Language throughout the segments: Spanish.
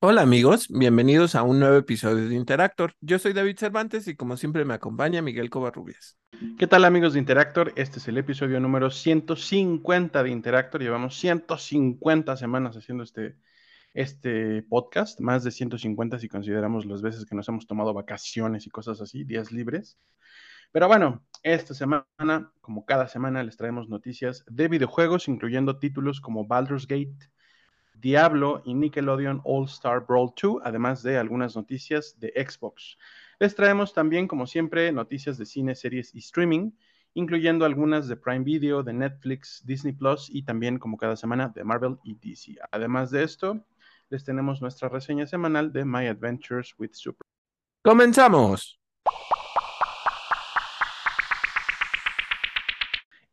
Hola amigos, bienvenidos a un nuevo episodio de Interactor. Yo soy David Cervantes y como siempre me acompaña Miguel Covarrubias. ¿Qué tal amigos de Interactor? Este es el episodio número 150 de Interactor. Llevamos 150 semanas haciendo este, este podcast, más de 150 si consideramos las veces que nos hemos tomado vacaciones y cosas así, días libres. Pero bueno, esta semana, como cada semana, les traemos noticias de videojuegos, incluyendo títulos como Baldur's Gate, Diablo y Nickelodeon All Star Brawl 2, además de algunas noticias de Xbox. Les traemos también, como siempre, noticias de cine, series y streaming, incluyendo algunas de Prime Video, de Netflix, Disney Plus y también, como cada semana, de Marvel y DC. Además de esto, les tenemos nuestra reseña semanal de My Adventures with Super. ¡Comenzamos!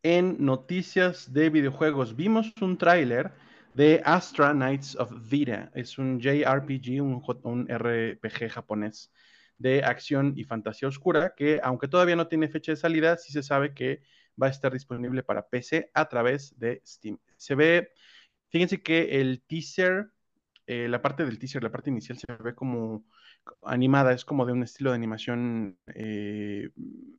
En noticias de videojuegos, vimos un tráiler de Astra Knights of Vita. Es un JRPG, un, un, RPG japonés de acción y fantasía oscura que, aunque todavía no tiene fecha de salida, sí se sabe que va a estar disponible para PC a través de Steam. Se ve, fíjense que el teaser, eh, la parte del teaser, la parte inicial se ve como animada, es como de un estilo de animación, eh,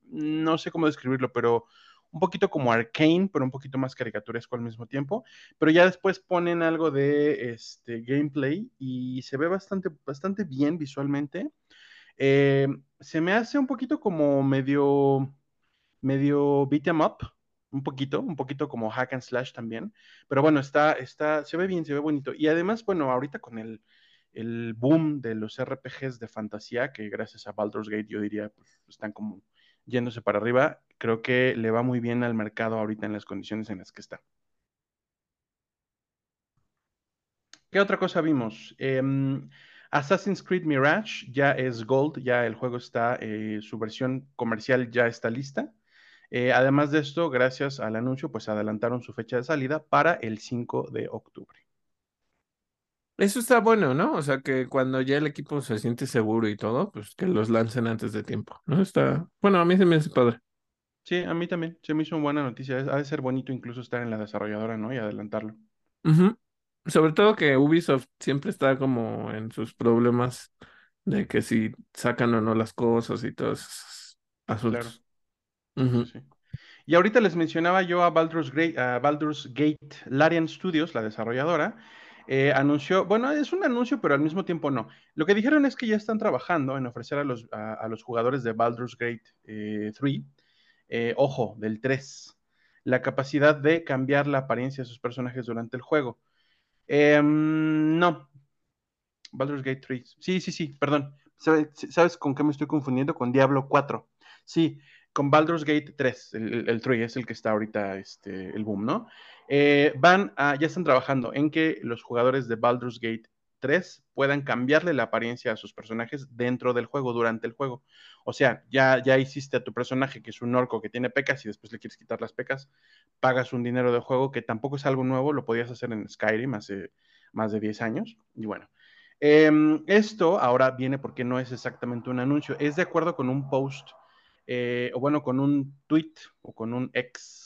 no sé cómo describirlo, pero un poquito como arcane, pero un poquito más caricaturesco al mismo tiempo. Pero ya después ponen algo de este gameplay y se ve bastante, bastante bien visualmente. Eh, se me hace un poquito como medio, medio beat em up, un poquito, un poquito como hack and slash también. Pero bueno, está, está, se ve bien, se ve bonito. Y además, bueno, ahorita con el, el boom de los RPGs de fantasía, que gracias a Baldur's Gate yo diría, pues, están como yéndose para arriba, creo que le va muy bien al mercado ahorita en las condiciones en las que está. ¿Qué otra cosa vimos? Eh, Assassin's Creed Mirage ya es Gold, ya el juego está, eh, su versión comercial ya está lista. Eh, además de esto, gracias al anuncio, pues adelantaron su fecha de salida para el 5 de octubre. Eso está bueno, ¿no? O sea, que cuando ya el equipo se siente seguro y todo, pues que los lancen antes de tiempo, ¿no? Está, bueno, a mí se me hace padre. Sí, a mí también, se me hizo una buena noticia. Ha de ser bonito incluso estar en la desarrolladora, ¿no? Y adelantarlo. Sobre todo que Ubisoft siempre está como en sus problemas de que si sacan o no las cosas y todos esos Claro, asuntos. sí. Y ahorita les mencionaba yo a Baldur's Gate, a Baldur's Gate Larian Studios, la desarrolladora, eh, anunció, bueno, es un anuncio, pero al mismo tiempo no. Lo que dijeron es que ya están trabajando en ofrecer a los, a, los jugadores de Baldur's Gate eh, 3, eh, ojo, del 3, la capacidad de cambiar la apariencia de sus personajes durante el juego. Eh, no, Baldur's Gate 3. Sí, sí, sí, perdón. ¿Sabes, ¿Sabes con qué me estoy confundiendo? Con Diablo 4. Sí, con Baldur's Gate 3, el, el 3 es el que está ahorita este, el boom, ¿no? Eh, van a, ya están trabajando en que los jugadores de Baldur's Gate 3 puedan cambiarle la apariencia a sus personajes dentro del juego, durante el juego. O sea, ya, ya hiciste a tu personaje que es un orco que tiene pecas y después le quieres quitar las pecas, pagas un dinero de juego que tampoco es algo nuevo, lo podías hacer en Skyrim hace más de 10 años. Y bueno, eh, esto ahora viene porque no es exactamente un anuncio, es de acuerdo con un post, eh, o bueno, con un tweet o con un ex,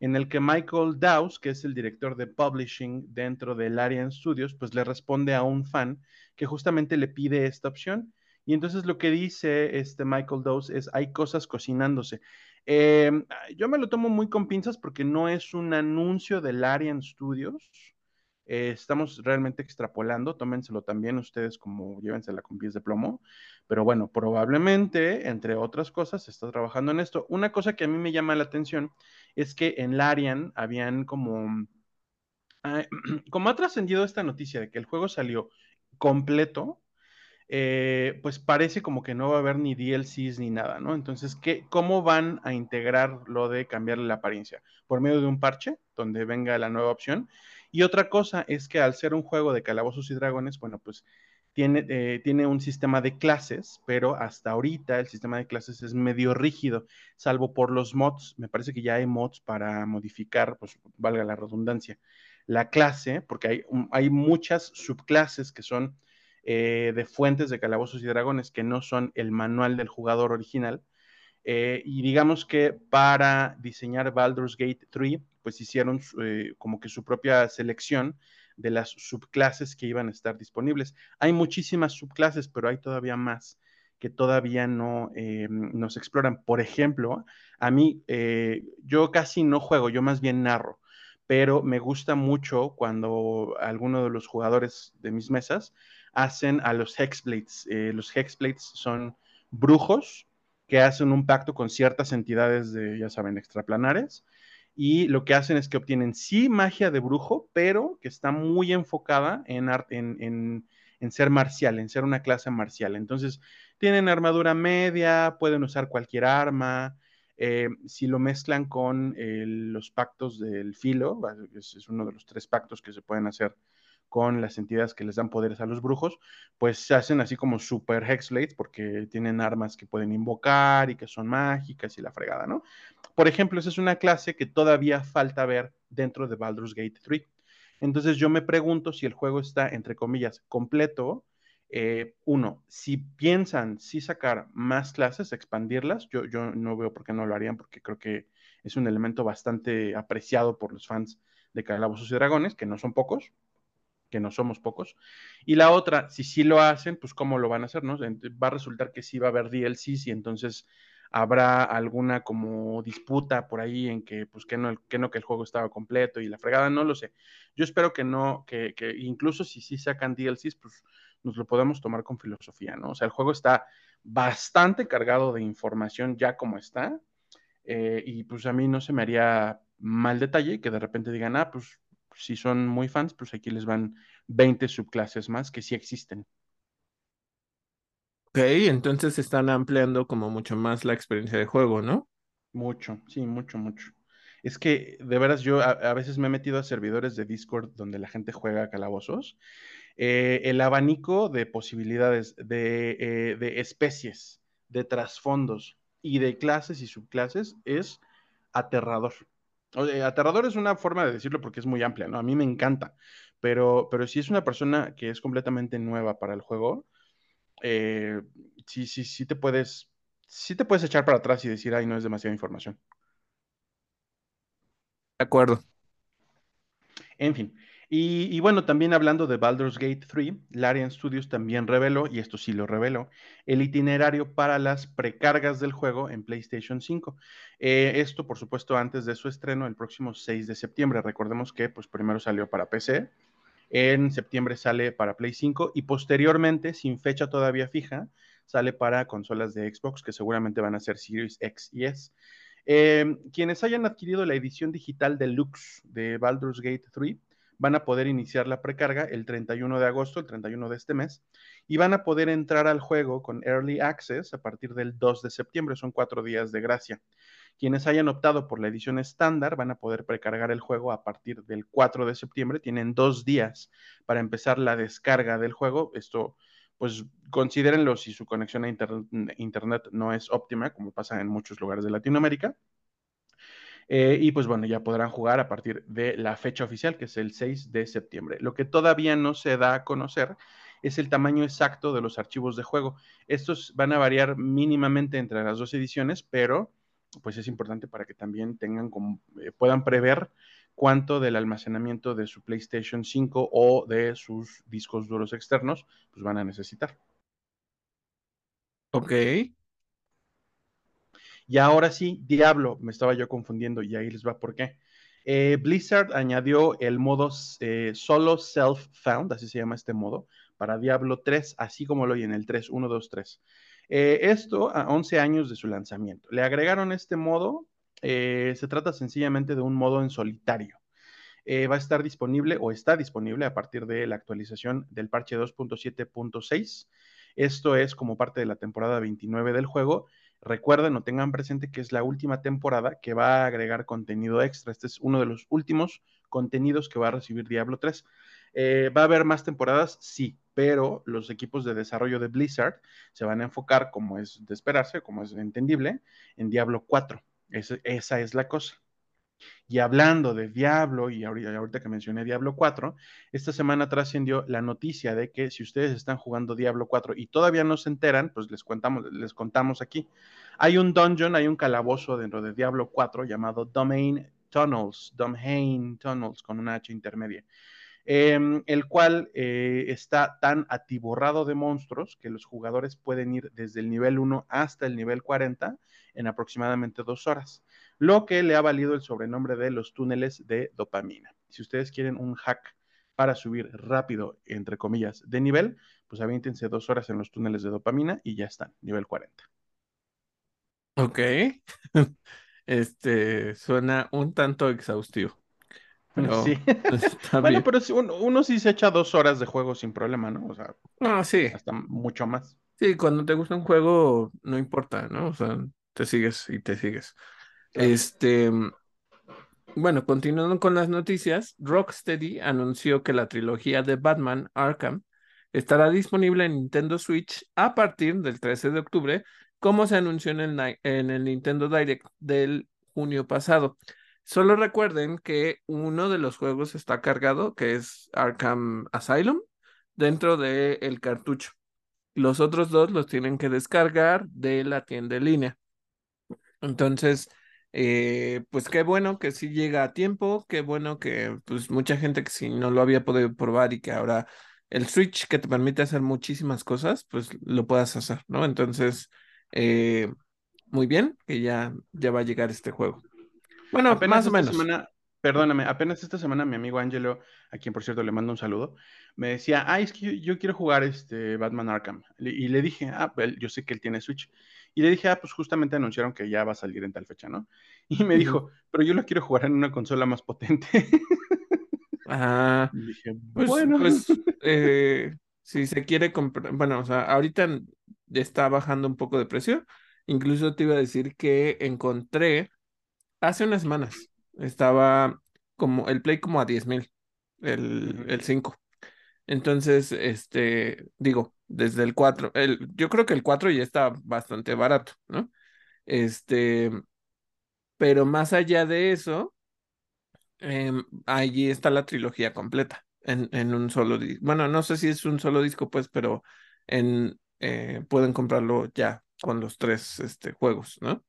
en el que Michael Dawes, que es el director de publishing dentro del Arian Studios, pues le responde a un fan que justamente le pide esta opción. Y entonces lo que dice este Michael Dawes es, hay cosas cocinándose. Eh, yo me lo tomo muy con pinzas porque no es un anuncio del Arian Studios, eh, estamos realmente extrapolando, tómenselo también ustedes como llévensela con pies de plomo, pero bueno, probablemente, entre otras cosas, se está trabajando en esto. Una cosa que a mí me llama la atención es que en Larian habían como, eh, como ha trascendido esta noticia de que el juego salió completo, eh, pues parece como que no va a haber ni DLCs ni nada, ¿no? Entonces, ¿qué, ¿cómo van a integrar lo de cambiarle la apariencia? ¿Por medio de un parche donde venga la nueva opción? Y otra cosa es que al ser un juego de calabozos y dragones, bueno, pues tiene, eh, tiene un sistema de clases, pero hasta ahorita el sistema de clases es medio rígido, salvo por los mods. Me parece que ya hay mods para modificar, pues valga la redundancia, la clase, porque hay, hay muchas subclases que son eh, de fuentes de calabozos y dragones que no son el manual del jugador original. Eh, y digamos que para diseñar Baldur's Gate 3, pues hicieron eh, como que su propia selección de las subclases que iban a estar disponibles. Hay muchísimas subclases, pero hay todavía más que todavía no eh, nos exploran. Por ejemplo, a mí, eh, yo casi no juego, yo más bien narro, pero me gusta mucho cuando alguno de los jugadores de mis mesas hacen a los Hexblades. Eh, los Hexblades son brujos que hacen un pacto con ciertas entidades de, ya saben, extraplanares. Y lo que hacen es que obtienen sí magia de brujo, pero que está muy enfocada en, en, en ser marcial, en ser una clase marcial. Entonces, tienen armadura media, pueden usar cualquier arma. Eh, si lo mezclan con los pactos del filo, es, es, uno de los tres pactos que se pueden hacer con las entidades que les dan poderes a los brujos, pues se hacen así como super hexblades porque tienen armas que pueden invocar y que son mágicas y la fregada, ¿no? Por ejemplo, esa es una clase que todavía falta ver dentro de Baldur's Gate 3. Entonces yo me pregunto si el juego está, entre comillas, completo eh, uno, si piensan si sacar más clases, expandirlas, yo, yo no veo por qué no lo harían, porque creo que es un elemento bastante apreciado por los fans de Calabozos y Dragones, que no son pocos, que no somos pocos. Y la otra, si sí lo hacen, pues cómo lo van a hacer, ¿no? Va a resultar que sí va a haber DLCs y entonces habrá alguna como disputa por ahí en que, pues, que no, que no, que el juego estaba completo y la fregada, no lo sé. Yo espero que no, que, que incluso si sí sacan DLCs, pues nos lo podemos tomar con filosofía, ¿no? O sea, el juego está bastante cargado de información ya como está, eh, y pues a mí no se me haría mal detalle que de repente digan, ah, pues si son muy fans, pues aquí les van 20 subclases más que sí existen. Ok, entonces están ampliando como mucho más la experiencia de juego, ¿no? Mucho, sí, mucho, mucho. Es que de veras yo a, a, veces me he metido a servidores de Discord donde la gente juega calabozos eh, el abanico de posibilidades, de, eh, de, especies, de trasfondos y de clases y subclases es aterrador. O sea, aterrador es una forma de decirlo porque es muy amplia, ¿no? A mí me encanta, pero, pero si es una persona que es completamente nueva para el juego, eh, sí, sí, sí te puedes, sí te puedes echar para atrás y decir, ay, no es demasiada información. De acuerdo. En fin, y, bueno, también hablando de Baldur's Gate 3, Larian Studios también reveló, y esto sí lo reveló, el itinerario para las precargas del juego en PlayStation 5. Eh, esto, por supuesto, antes de su estreno el próximo 6 de septiembre. Recordemos que pues, primero salió para PC, en septiembre sale para Play 5 y posteriormente, sin fecha todavía fija, sale para consolas de Xbox que seguramente van a ser Series X y S. Eh, quienes hayan adquirido la edición digital deluxe de Baldur's Gate 3 van a poder iniciar la precarga el 31 de agosto, el 31 de este mes, y van a poder entrar al juego con Early Access a partir del 2 de septiembre, son cuatro días de gracia. Quienes hayan optado por la edición estándar van a poder precargar el juego a partir del 4 de septiembre, tienen dos días para empezar la descarga del juego. Esto, pues considérenlo si su conexión a internet, internet no es óptima, como pasa en muchos lugares de Latinoamérica eh, y pues bueno, ya podrán jugar a partir de la fecha oficial, que es el 6 de septiembre. Lo que todavía no se da a conocer es el tamaño exacto de los archivos de juego. Estos van a variar mínimamente entre las dos ediciones, pero pues es importante para que también tengan eh, puedan prever cuánto del almacenamiento de su PlayStation 5 o de sus discos duros externos pues van a necesitar. Ok. Y ahora sí, Diablo, me estaba yo confundiendo y ahí les va por qué. Eh, Blizzard añadió el modo eh, solo self-found, así se llama este modo, para Diablo 3, así como lo oyen en el 3, 1, 2, 3. Eh, esto a 11 años de su lanzamiento. Le agregaron este modo, eh, se trata sencillamente de un modo en solitario. Va a estar disponible o está disponible a partir de la actualización del parche 2.7.6. Esto es como parte de la temporada 29 del juego Recuerden o tengan presente que es la última temporada que va a agregar contenido extra. Este es uno de los últimos contenidos que va a recibir Diablo 3. Eh, ¿Va a haber más temporadas? Sí, pero los equipos de desarrollo de Blizzard se van a enfocar, como es de esperarse, como es entendible, en Diablo 4. Es, esa es la cosa. Y hablando de Diablo, y ahorita que mencioné Diablo 4, esta semana trascendió la noticia de que si ustedes están jugando Diablo 4 y todavía no se enteran, pues les contamos, les contamos aquí. Hay un dungeon, hay un calabozo dentro de Diablo 4 llamado Domain Tunnels, Domain Tunnels con una H intermedia. Em, el cual eh, está tan atiborrado de monstruos que los jugadores pueden ir desde el nivel 1 hasta el nivel 40 en aproximadamente dos horas, lo que le ha valido el sobrenombre de los túneles de dopamina. Si ustedes quieren un hack para subir rápido, entre comillas, de nivel, pues avíntense dos horas en los túneles de dopamina y ya están, nivel 40. Ok. Este suena un tanto exhaustivo. sí. bueno, pero uno, sí se echa dos horas de juego sin problema, ¿no? O sea, ah, sí. hasta mucho más. Sí, cuando te gusta un juego, no importa, ¿no? O sea, te sigues y te sigues. Este, bueno, continuando con las noticias, Rocksteady anunció que la trilogía de Batman Arkham estará disponible en Nintendo Switch a partir del 13 de octubre, como se anunció en el, en el Nintendo Direct del junio pasado. Solo recuerden que uno de los juegos está cargado, que es Arkham Asylum, dentro del cartucho. Los otros dos los tienen que descargar de la tienda en línea. Entonces, eh, pues qué bueno que sí llega a tiempo, qué bueno que pues mucha gente que si no lo había podido probar y que ahora el Switch que te permite hacer muchísimas cosas, pues lo puedas hacer, ¿no? Entonces, eh, muy bien que ya, ya va a llegar este juego. Bueno, más o menos. Semana, perdóname, apenas esta semana mi amigo Angelo, a quien por cierto le mando un saludo, me decía, ay, es que yo, quiero jugar este Batman Arkham. Y le dije, ah, pues, yo sé que él tiene Switch. Y le dije, ah, pues justamente anunciaron que ya va a salir en tal fecha, ¿no? Y me dijo, pero yo lo quiero jugar en una consola más potente. Ah, dije, pues, bueno. Pues, eh, si se quiere comprar, bueno, o sea, ahorita está bajando un poco de precio. Incluso te iba a decir que encontré hace unas semanas estaba como el Play como a 10 mil, el, el 5. Entonces, este, digo, desde el 4, el, yo creo que el 4 ya está bastante barato, ¿no? Este, pero más allá de eso, em, allí está la trilogía completa en, en un solo disco. Bueno, no sé si es un solo disco, pues, pero en, eh, pueden comprarlo ya con los tres este, juegos, ¿no?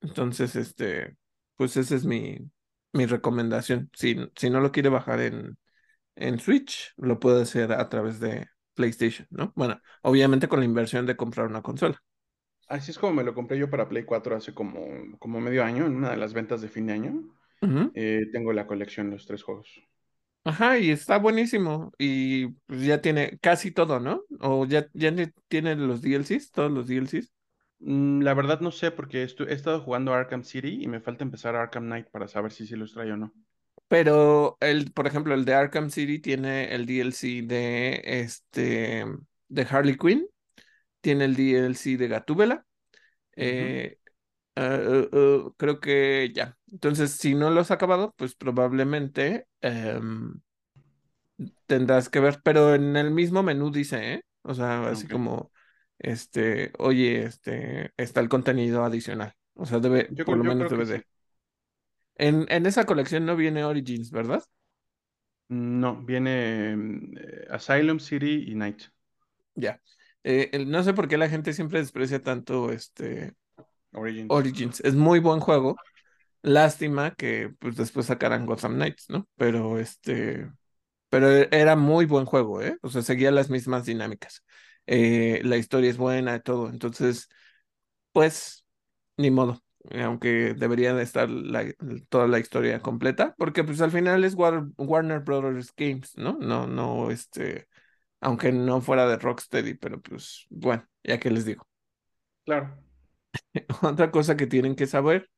Entonces, este, pues esa es mi, mi recomendación. Si, si no lo quiere bajar en, en Switch, lo puede hacer a través de PlayStation, ¿no? Bueno, obviamente con la inversión de comprar una consola. Así es como me lo compré yo para Play 4 hace como, como medio año, en una de las ventas de fin de año. Eh, tengo la colección, los tres juegos. Ajá, y está buenísimo. Y pues ya tiene casi todo, ¿no? O ya, ya tiene los DLCs, todos los DLCs. Mm, la verdad no sé porque he estado jugando Arkham City y me falta empezar Arkham Knight para saber si se los trae o no. Pero el, por ejemplo, el de Arkham City tiene el DLC de este de Harley Quinn, tiene el DLC de Gatúbela. Eh, ah, uh, uh, creo que ya. Entonces, si no lo has acabado, pues probablemente em, tendrás que ver, pero en el mismo menú dice, ¿eh? O sea, así como este, oye, este, está el contenido adicional. O sea, debe, por lo menos debe de. En, en esa colección no viene Origins, ¿verdad? No, viene eh, Asylum City y Night. Ya. Eh, no sé por qué la gente siempre desprecia tanto este Origins. Origins. Es muy buen juego. Lástima que pues después sacaran Gotham Knights, ¿no? Pero este, pero era muy buen juego, ¿eh? O sea, seguía las mismas dinámicas. Eh, la historia es buena y todo. Entonces, pues, ni modo. Aunque debería de estar toda la historia completa, porque pues al final es Warner Brothers Games, ¿no? No, no, este, aunque no fuera de Rocksteady, pero pues bueno, ya que les digo. Claro. Otra cosa que tienen que saber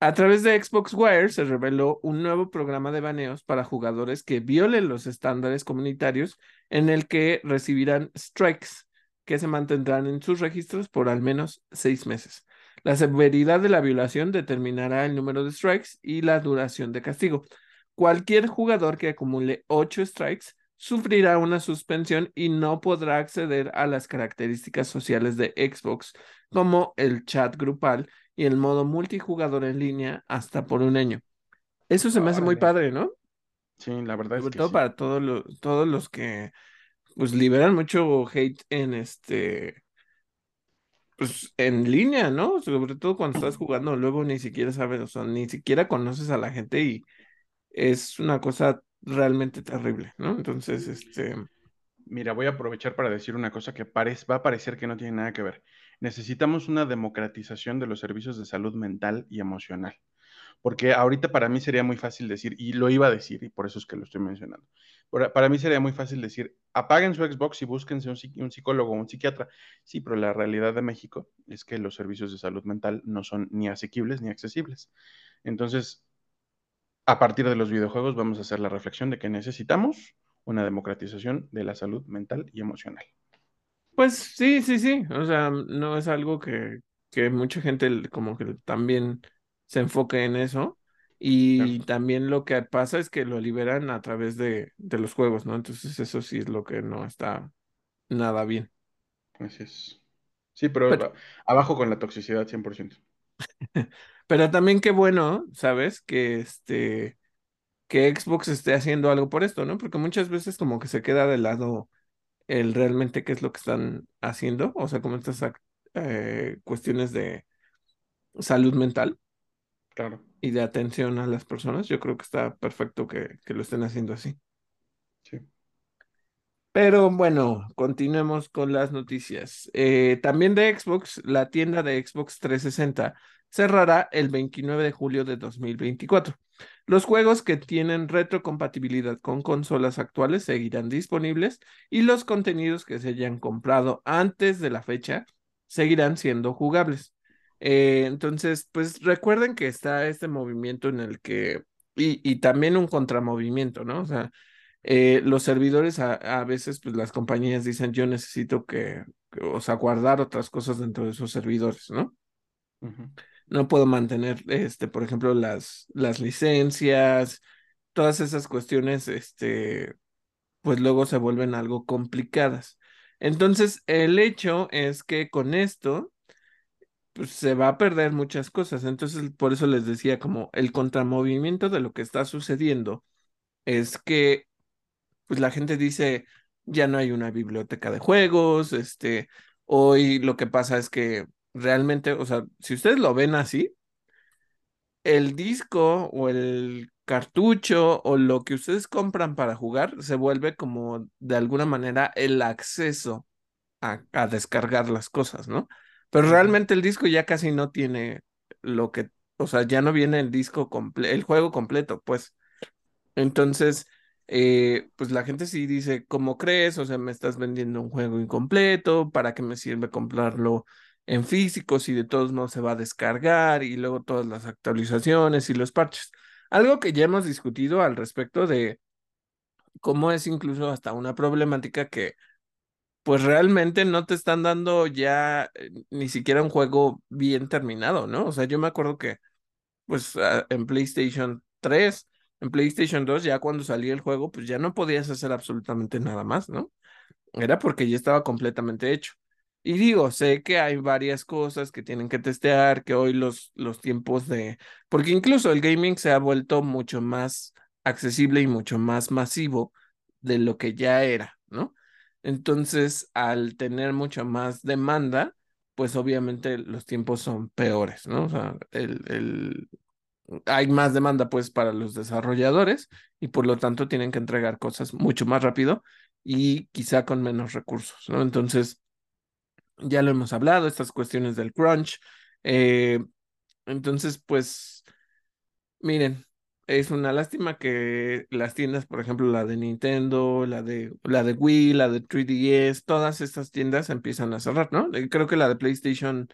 a través de Xbox Wire se reveló un nuevo programa de baneos para jugadores que violen los estándares comunitarios en el que recibirán strikes que se mantendrán en sus registros por al menos seis meses. La severidad de la violación determinará el número de strikes y la duración de castigo. Cualquier jugador que acumule ocho strikes sufrirá una suspensión y no podrá acceder a las características sociales de Xbox, como el chat grupal y el modo multijugador en línea hasta por un año. Eso se me hace muy padre, ¿no? Sí, la verdad Sobre es que todo sí. para todos los, todos los que pues liberan mucho hate en este pues en línea, ¿no? Sobre todo cuando estás jugando, luego ni siquiera sabes, o sea, ni siquiera conoces a la gente y es una cosa realmente terrible, ¿no? Entonces, este, Mira, voy a aprovechar para decir una cosa que parece, va a parecer que no tiene nada que ver. Necesitamos una democratización de los servicios de salud mental y emocional. Porque ahorita para mí sería muy fácil decir, y lo iba a decir, y por eso es que lo estoy mencionando. Para, mí sería muy fácil decir, apaguen su Xbox y búsquense un, un psicólogo o un psiquiatra. Sí, pero la realidad de México es que los servicios de salud mental no son ni asequibles ni accesibles. Entonces, a partir de los videojuegos vamos a hacer la reflexión de que necesitamos una democratización de la salud mental y emocional. pues sí, sí, sí, o sea, no es algo que, que mucha gente como que también se enfoque en eso. Claro, Y también lo que pasa es que lo liberan a través de, de los juegos, ¿no? Entonces eso sí es lo que no está nada bien. así es. Sí, pero abajo con la toxicidad 100%. pero también qué bueno, ¿sabes? Que este, que Xbox esté haciendo algo por esto, ¿no? Porque muchas veces como que se queda de lado el realmente qué es lo que están haciendo, o sea, como estas eh, cuestiones de salud mental Claro, y de atención a las personas. Yo creo que está perfecto que, que lo estén haciendo así. sí. Pero bueno, continuemos con las noticias. Eh, también de Xbox, la tienda de Xbox 360 cerrará el 29 de julio de 2024. Los juegos que tienen retrocompatibilidad con consolas actuales seguirán disponibles y los contenidos que se hayan comprado antes de la fecha seguirán siendo jugables. Eh, entonces, pues recuerden que está este movimiento en el que, y, y también un contramovimiento, ¿no? O sea, eh, los servidores a, a veces, pues las compañías dicen, yo necesito que, que, o sea, guardar otras cosas dentro de esos servidores, ¿no? No puedo mantener, este, por ejemplo, las, las licencias, todas esas cuestiones, este, pues luego se vuelven algo complicadas. Entonces, el hecho es que con esto, pues se va a perder muchas cosas. Entonces, por eso les decía, como el contramovimiento de lo que está sucediendo es que pues la gente dice, ya no hay una biblioteca de juegos, este, hoy lo que pasa es que realmente, o sea, si ustedes lo ven así, el disco o el cartucho o lo que ustedes compran para jugar se vuelve como de alguna manera el acceso a, a descargar las cosas, ¿no? Pero realmente el disco ya casi no tiene lo que, o sea, ya no viene el disco completo, el juego completo, pues. Entonces, eh, pues la gente sí dice, ¿cómo crees? O sea, me estás vendiendo un juego incompleto, ¿para qué me sirve comprarlo en físico si de todos modos se va a descargar y luego todas las actualizaciones y los parches? Algo que ya hemos discutido al respecto de cómo es incluso hasta una problemática que pues realmente no te están dando ya eh, ni siquiera un juego bien terminado, ¿no? O sea, yo me acuerdo que pues a- en PlayStation 3, en PlayStation 2, ya cuando salía el juego, pues ya no podías hacer absolutamente nada más, ¿no? Era porque ya estaba completamente hecho. Y digo, sé que hay varias cosas que tienen que testear, que hoy los, los tiempos de... Porque incluso el gaming se ha vuelto mucho más accesible y mucho más masivo de lo que ya era, ¿no? Entonces, al tener mucha más demanda, pues obviamente los tiempos son peores, ¿no? O sea, el, el, hay más demanda pues para los desarrolladores y por lo tanto tienen que entregar cosas mucho más rápido y quizá con menos recursos, ¿no? Entonces, ya lo hemos hablado, estas cuestiones del crunch. eh, entonces, pues, miren, es una lástima que las tiendas, por ejemplo, la de Nintendo, la de, la de Wii, la de 3DS, todas estas tiendas empiezan a cerrar, ¿no? Eh, Creo que la de PlayStation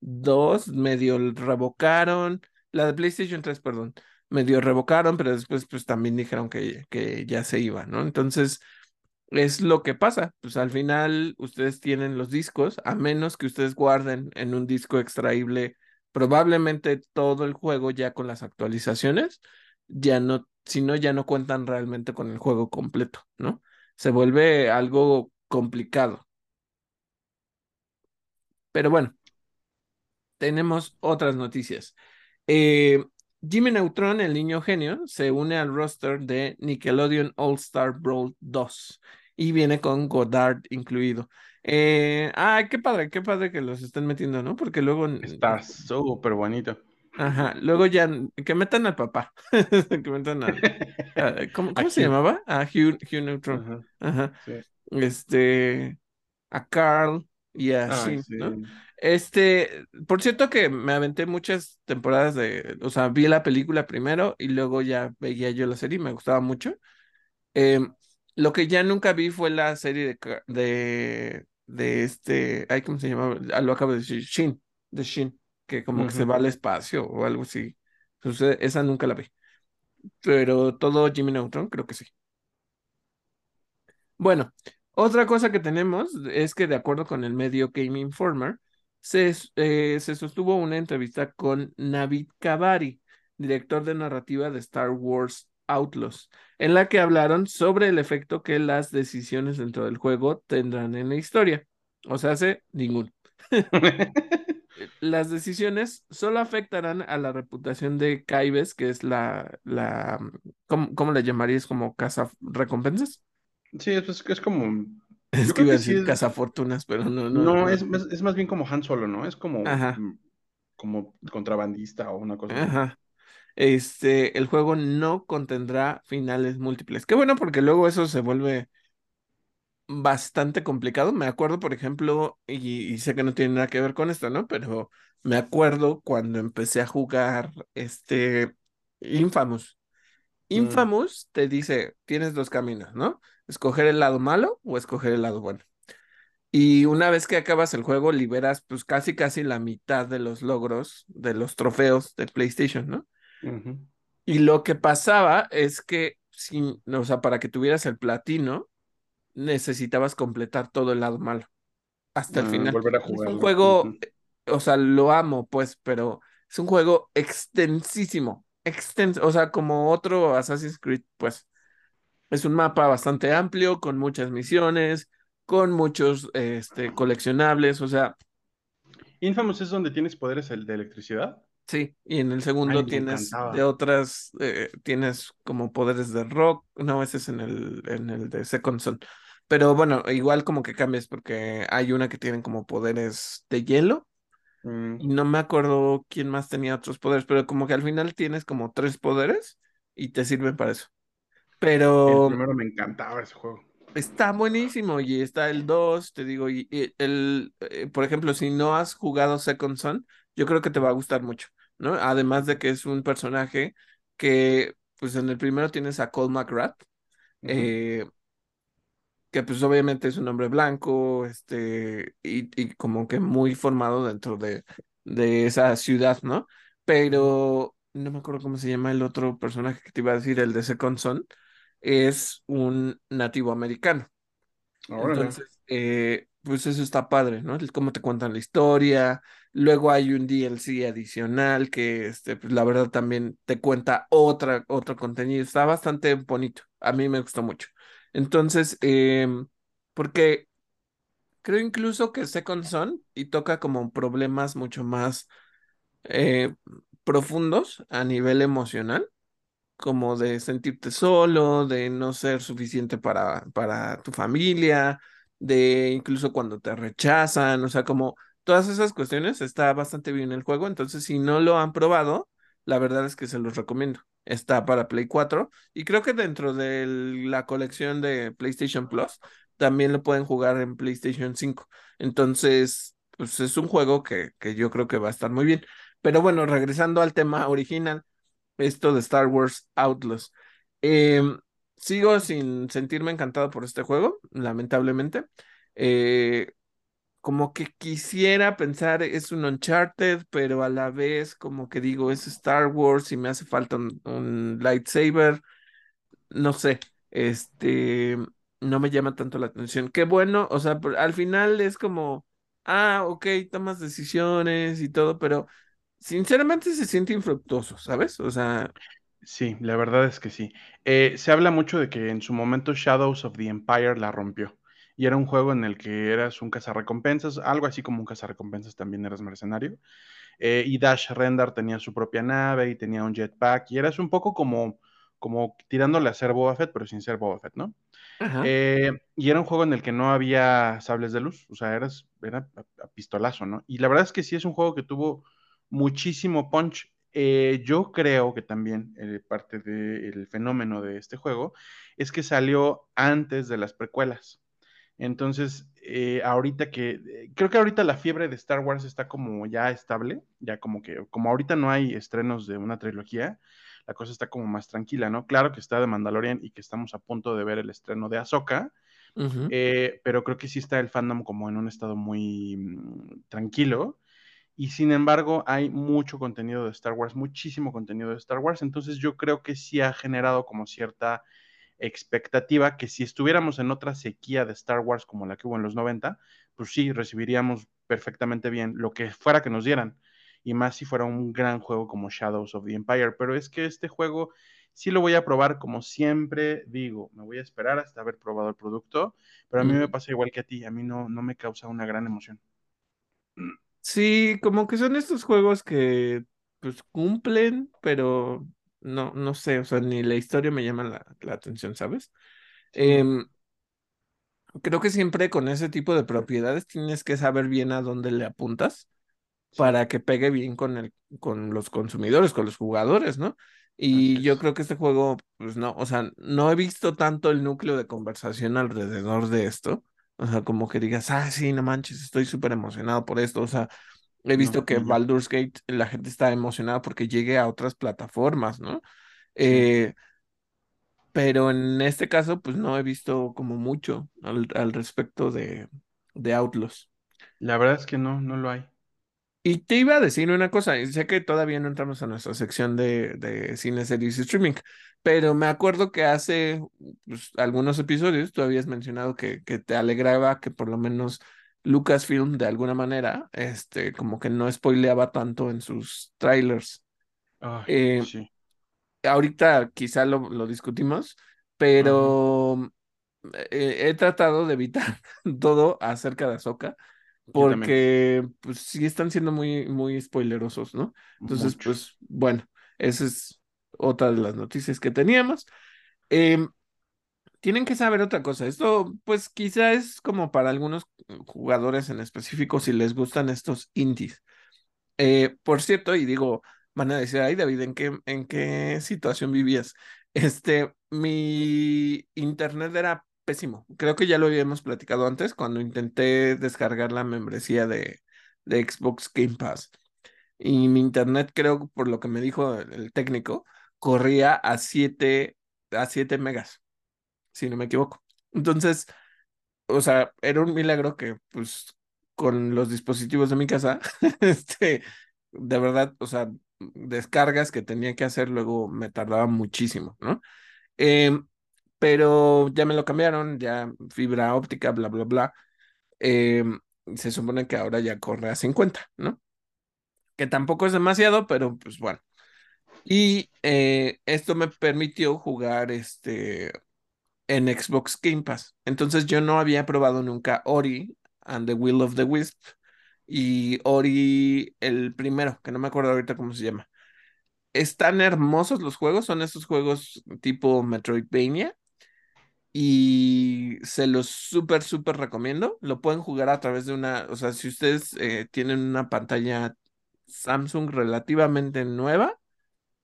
2 medio revocaron, la de PlayStation 3, perdón, medio revocaron, pero después pues también dijeron que, que ya se iba, ¿no? Entonces, es lo que pasa, pues al final ustedes tienen los discos, a menos que ustedes guarden en un disco extraíble probablemente todo el juego ya con las actualizaciones, ya no, si no, ya no cuentan realmente con el juego completo, ¿no? se vuelve algo complicado. Pero bueno, tenemos otras noticias. Eh, Jimmy Neutron, el niño genio, se une al roster de Nickelodeon All Star Brawl 2 y viene con Godard incluido. Eh, ay, qué padre, qué padre que los estén metiendo, ¿no? Porque luego. Está súper bonito. Ajá, luego ya que metan al papá, que metan a- ¿cómo cómo A se Hugh. llamaba? A Hugh, Hugh Neutron. Ajá, Ajá. sí. Este. A Carl y a Ay, Shin, sí. ¿no? Este, por cierto que me aventé muchas temporadas de, o sea, vi la película primero y luego ya veía yo la serie y me gustaba mucho. Em, lo que ya nunca vi fue la serie de, de, de este, ay, ¿cómo se llama? Ah, lo acabo de decir, Shin, de Shin, que como que se va al espacio o algo así. Entonces, esa nunca la vi. Pero todo Jimmy Neutron, creo que sí. Bueno, otra cosa que tenemos es que de acuerdo con el medio Game Informer, se, eh, se sostuvo una entrevista con Navid Kavari, director de narrativa de Star Wars Outlaws, en la que hablaron sobre el efecto que las decisiones dentro del juego tendrán en la historia. O sea, hace ninguno. Las decisiones solo afectarán a la reputación de Caibes, que es la, la, ¿cómo, cómo le llamarías? Como casa recompensas. Sí, es, es- es como. Es Yo que iba a que sí decir es. cazafortunas, pero no, no, No, no. es, más- es más bien como Han Solo, ¿no? Es como, Ajá, mm, como contrabandista o una cosa así. Este, el juego no contendrá finales múltiples. Qué bueno, porque luego eso se vuelve bastante complicado. Me acuerdo, por ejemplo, y, y sé que no tiene nada que ver con esto, ¿no? Pero me acuerdo cuando empecé a jugar este Infamous. Mm, Infamous te dice, tienes dos caminos, ¿no? Escoger el lado malo o escoger el lado bueno. Y una vez que acabas el juego, liberas pues casi casi la mitad de los logros, de los trofeos de PlayStation, ¿no? Y lo que pasaba es que, sin, o sea, para que tuvieras el platino, necesitabas completar todo el lado malo, hasta el Ah, final. volver a Y es un juego, eh, o sea, lo amo, pues, pero es un juego extensísimo, extenso, o sea, como otro Assassin's Creed, pues. Es un mapa bastante amplio, con muchas misiones, con muchos este, coleccionables, o sea, Infamous es donde tienes poderes el de electricidad. Sí, y en el segundo tienes de otras, eh, tienes como poderes de rock, no, ese es en el, en el de Second Son, pero bueno, igual como que cambias porque hay una que tienen como poderes de hielo, y Mm, no me acuerdo quién más tenía otros poderes, pero como que al final tienes como tres poderes y te sirven para eso. El Pero primero me encantaba ese juego. Está buenísimo y está el 2 te digo, y, y el, eh, por ejemplo, si no has jugado Second Son, yo creo que te va a gustar mucho, ¿no? Además de que es un personaje que, pues en el primero tienes a Cole McGrath, eh, que pues obviamente es un hombre blanco, este, y, y como que muy formado dentro de, de esa ciudad, ¿no? Pero no me acuerdo cómo se llama el otro personaje que te iba a decir, el de Second Son, es un nativo americano. Órale. Entonces, eh, pues eso está padre, ¿no? El cómo te cuentan la historia. Luego hay un DLC adicional que, este, pues la verdad también te cuenta otra, otro contenido. Está bastante bonito. A mí me gustó mucho. Entonces, em, porque creo incluso que Second Son y toca como problemas mucho más eh, profundos a nivel emocional como de sentirte solo, de no ser suficiente para, para tu familia, de incluso cuando te rechazan, o sea, como todas esas cuestiones, está bastante bien el juego, entonces si no lo han probado, la verdad es que se los recomiendo. Está para Play 4 y creo que dentro de la colección de PlayStation Plus también lo pueden jugar en PlayStation 5. Entonces, pues es un juego que, que yo creo que va a estar muy bien. Pero bueno, regresando al tema original esto de Star Wars Outlaws. Em, sigo sin sentirme encantado por este juego, lamentablemente. Eh, como que quisiera pensar es un Uncharted, pero a la vez como que digo es Star Wars y me hace falta un, un lightsaber. No sé, este, no me llama tanto la atención. Qué bueno, o sea, al final es como, ah, ok, tomas decisiones y todo, pero sinceramente se siente infructuoso, ¿sabes? O sea... Sí, la verdad es que sí. Eh, se habla mucho de que en su momento Shadows of the Empire la rompió. Y era un juego en el que eras un cazarrecompensas, algo así como un cazarrecompensas también eras mercenario. Eh, y Dash Rendar tenía su propia nave y tenía un jetpack. Y eras un poco como, como tirándole a ser Boba Fett, pero sin ser Boba Fett, ¿no? Ajá. Eh, y era un juego en el que no había sables de luz, o sea, eras, era a, a pistolazo, ¿no? Y la verdad es que sí es un juego que tuvo muchísimo punch. Eh, yo creo que también eh, parte del fenómeno de este juego es que salió antes de las precuelas. Entonces, eh, ahorita que, eh, creo que ahorita la fiebre de Star Wars está como ya estable, ya como que, como ahorita no hay estrenos de una trilogía, la cosa está como más tranquila, ¿no? Claro que está de Mandalorian y que estamos a punto de ver el estreno de Ahsoka, pero creo que sí está el fandom como en un estado muy mm, tranquilo. Y sin embargo, hay mucho contenido de Star Wars, muchísimo contenido de Star Wars. Entonces yo creo que sí ha generado como cierta expectativa que si estuviéramos en otra sequía de Star Wars como la que hubo en los 90, pues sí, recibiríamos perfectamente bien lo que fuera que nos dieran. Y más si fuera un gran juego como Shadows of the Empire. Pero es que este juego sí lo voy a probar como siempre digo. Me voy a esperar hasta haber probado el producto. Pero a mí me pasa igual que a ti. A mí no, no me causa una gran emoción. Sí, como que son estos juegos que pues cumplen, pero no, no sé, o sea, ni la historia me llama la, la atención, ¿sabes? Em, creo que siempre con ese tipo de propiedades tienes que saber bien a dónde le apuntas para que pegue bien con el, con los consumidores, con los jugadores, ¿no? Y yo creo que este juego, pues no, o sea, no he visto tanto el núcleo de conversación alrededor de esto. O sea, como que digas, ah, sí, no manches, estoy súper emocionado por esto. O sea, he No, visto que. Baldur's Gate, la gente está emocionada porque llegue a otras plataformas, ¿no? Sí, Eh, pero en este caso, pues no he visto como mucho al, al respecto de, de Outlaws. la verdad es que no, no lo hay. Y te iba a decir una cosa, y sé que todavía no entramos a nuestra sección de, de cine, series y streaming, pero me acuerdo que hace pues, algunos episodios tú habías mencionado que, que te alegraba que por lo menos Lucasfilm de alguna manera, este, como que no spoileaba tanto en sus trailers. Ay, Eh, sí. ahorita quizá lo, lo discutimos, pero eh, he tratado de evitar todo acerca de Ahsoka porque pues sí están siendo muy, muy spoilerosos, ¿no? Entonces, mucho. pues bueno, esa es otra de las noticias que teníamos. Em, tienen que saber otra cosa. Esto, pues quizá es como para algunos jugadores en específico si les gustan estos indies. Eh, por cierto, y digo, van a decir, ay, David, ¿en qué, en qué situación vivías? Este, mi internet era pésimo. Creo que ya lo habíamos platicado antes cuando intenté descargar la membresía de, de Xbox Game Pass. Y mi internet, creo, por lo que me dijo el, técnico, corría a 7 a 7 megas, si no me equivoco. Entonces, o sea, era un milagro que, pues, con los dispositivos de mi casa, este, de verdad, o sea, descargas que tenía que hacer luego me tardaba muchísimo, ¿no? Em, pero ya me lo cambiaron, ya fibra óptica, bla, bla, bla. Em, se supone que ahora ya corre a 50, ¿no? Que tampoco es demasiado, pero pues bueno. Y eh, esto me permitió jugar este en Xbox Game Pass. Entonces yo no había probado nunca Ori and the Will of the Wisp y Ori el primero, que no me acuerdo ahorita cómo se llama. Están hermosos los juegos, son estos juegos tipo Metroidvania y se los súper, súper recomiendo. Lo pueden jugar a través de una, o sea, si ustedes eh, tienen una pantalla Samsung relativamente nueva,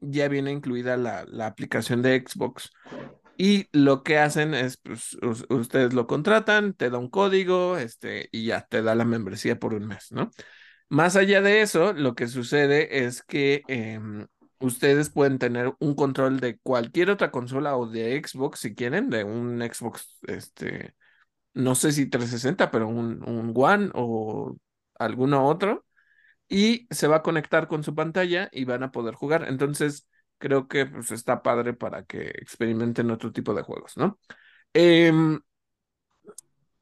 ya viene incluida la, la aplicación de Xbox y lo que hacen es, pues, us- ustedes lo contratan, te da un código, este, y ya te da la membresía por un mes, ¿no? Más allá de eso, lo que sucede es que em, ustedes pueden tener un control de cualquier otra consola o de Xbox, si quieren, de un Xbox, este, no sé si 360, pero un, un One o alguno otro y se va a conectar con su pantalla y van a poder jugar. Entonces, creo que pues, está padre para que experimenten otro tipo de juegos, ¿no? Em,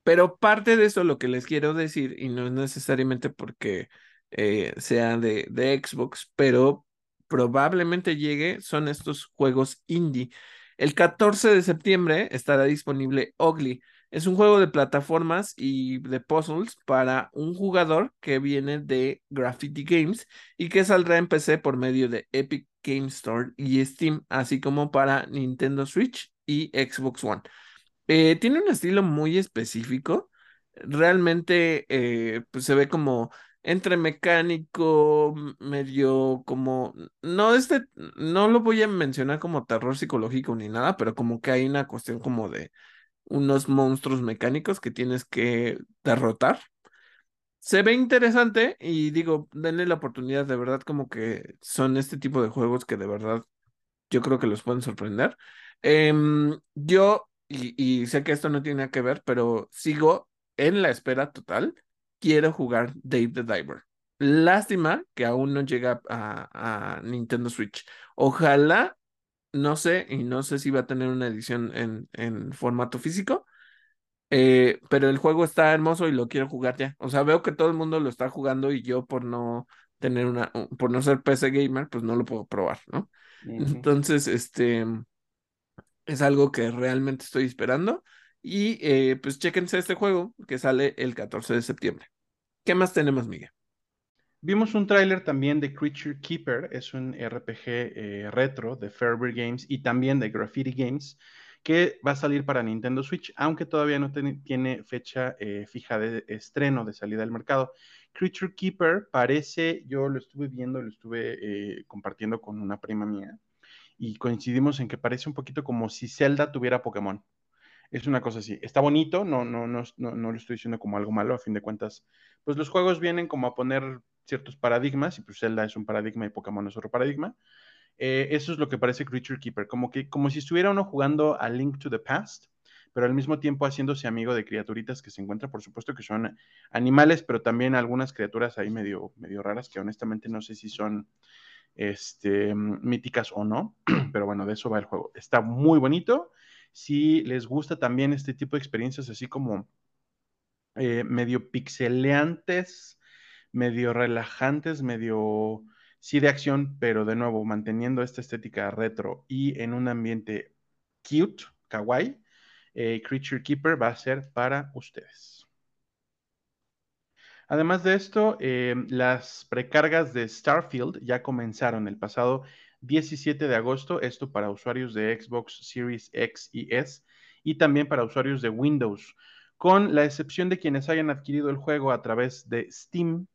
pero parte de eso, lo que les quiero decir, y no es necesariamente porque eh, sea de, de Xbox, pero probablemente llegue son estos juegos indie. El 14 de septiembre estará disponible Ugly. Es un juego de plataformas y de puzzles para un jugador que viene de Graffiti Games y que saldrá en PC por medio de Epic Game Store y Steam, así como para Nintendo Switch y Xbox One. Eh, tiene un estilo muy específico. Realmente eh, pues se ve como entre mecánico, medio como, no este, no lo voy a mencionar como terror psicológico ni nada, pero como que hay una cuestión como de unos monstruos mecánicos que tienes que derrotar. Se ve interesante y digo, denle la oportunidad, de verdad como que son este tipo de juegos que de verdad yo creo que los pueden sorprender. Em, yo, y, y sé que esto no tiene nada que ver, pero sigo en la espera total quiero jugar Dave the Diver. Lástima que aún no llega a, Nintendo Switch. Ojalá, no sé, y no sé si va a tener una edición en, en formato físico, eh, pero el juego está hermoso y lo quiero jugar ya. O sea, veo que todo el mundo lo está jugando y yo por no tener una, por no ser PC gamer, pues no lo puedo probar, ¿no? Entonces, este, es algo que realmente estoy esperando. Y eh, pues chéquense este juego que sale el 14 de septiembre. ¿Qué más tenemos, Miguel? Vimos un tráiler también de Creature Keeper, es un RPG eh, retro de Fairbury Games y también de Graffiti Games, que va a salir para Nintendo Switch, aunque todavía no tiene fecha eh, fija de estreno, de salida al mercado. Creature Keeper parece, yo lo estuve viendo, lo estuve eh, compartiendo con una prima mía, y coincidimos en que parece un poquito como si Zelda tuviera Pokémon es una cosa así. Está bonito, no, no, no, no, no lo estoy diciendo como algo malo, a fin de cuentas, pues los juegos vienen como a poner ciertos paradigmas, y pues es un paradigma y Pokémon es otro paradigma. Eh, eso es lo que parece Creature Keeper, como que como si estuviera uno jugando a Link to the Past, pero al mismo tiempo haciéndose amigo de criaturitas que se encuentran, por supuesto que son animales, pero también algunas criaturas ahí medio, medio raras que honestamente no sé si son este, míticas o no, pero bueno, de eso va el juego. Está muy bonito si les gusta también este tipo de experiencias así como eh, medio pixeleantes, medio relajantes, medio sí de acción, pero de nuevo manteniendo esta estética retro y en un ambiente cute, kawaii, eh, Creature Keeper va a ser para ustedes. Además de esto, eh, las precargas de Starfield ya comenzaron el pasado 17 de agosto, esto para usuarios de Xbox Series X y S y también para usuarios de Windows, con la excepción de quienes hayan adquirido el juego a través de Steam.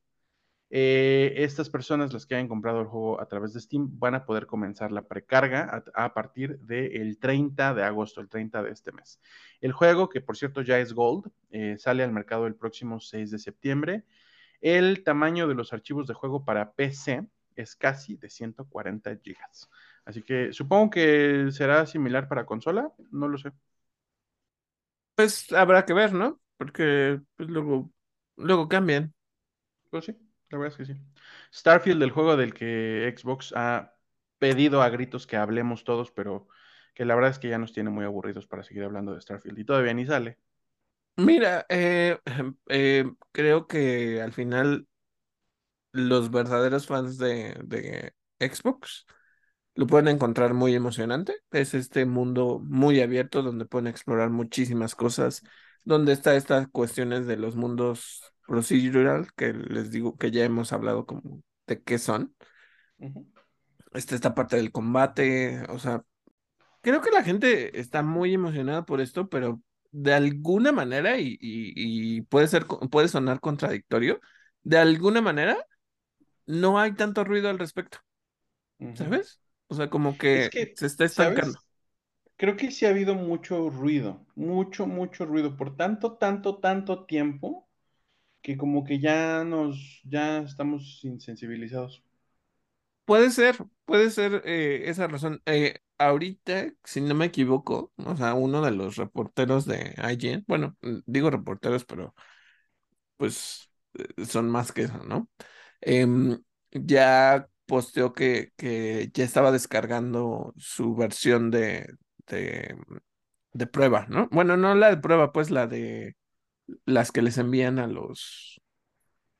Eh, estas personas, las que hayan comprado el juego a través de Steam, van a poder comenzar la precarga a, partir del 30 de agosto, el 30 de este mes. El juego, que por cierto ya es Gold, eh, sale al mercado el próximo 6 de septiembre. El tamaño de los archivos de juego para PC es casi de 140 gigas. Así que supongo que será similar para consola, no lo sé. Pues habrá que ver, ¿no? Porque pues, luego, luego cambian. Pues sí, la verdad es que sí. Starfield, el juego del que Xbox ha pedido a gritos que hablemos todos, pero que la verdad es que ya nos tiene muy aburridos para seguir hablando de Starfield y todavía ni sale. Mira, eh, eh, creo que al final los verdaderos fans de, Xbox lo pueden encontrar muy emocionante. Es este mundo muy abierto donde pueden explorar muchísimas cosas, donde está estas cuestiones de los mundos procedural, que les digo que ya hemos hablado como de qué son. Está esta parte del combate, o sea, creo que la gente está muy emocionada por esto, pero de alguna manera, y, y puede ser, puede sonar contradictorio, de alguna manera no hay tanto ruido al respecto. ¿Sabes? O sea, como que, se está estancando. Creo que sí ha habido mucho ruido, mucho, mucho ruido, por tanto, tanto, tanto tiempo, que como que ya nos, ya estamos insensibilizados. Puede ser, puede ser eh, esa razón. Eh, ahorita, si no me equivoco, o sea, uno de los reporteros de IGN, bueno, digo reporteros, pero pues eh, son más que eso, ¿no? Em, ya posteó que, que, ya estaba descargando su versión de, de, prueba, ¿no? Bueno, no la de prueba, pues la de las que les envían a los,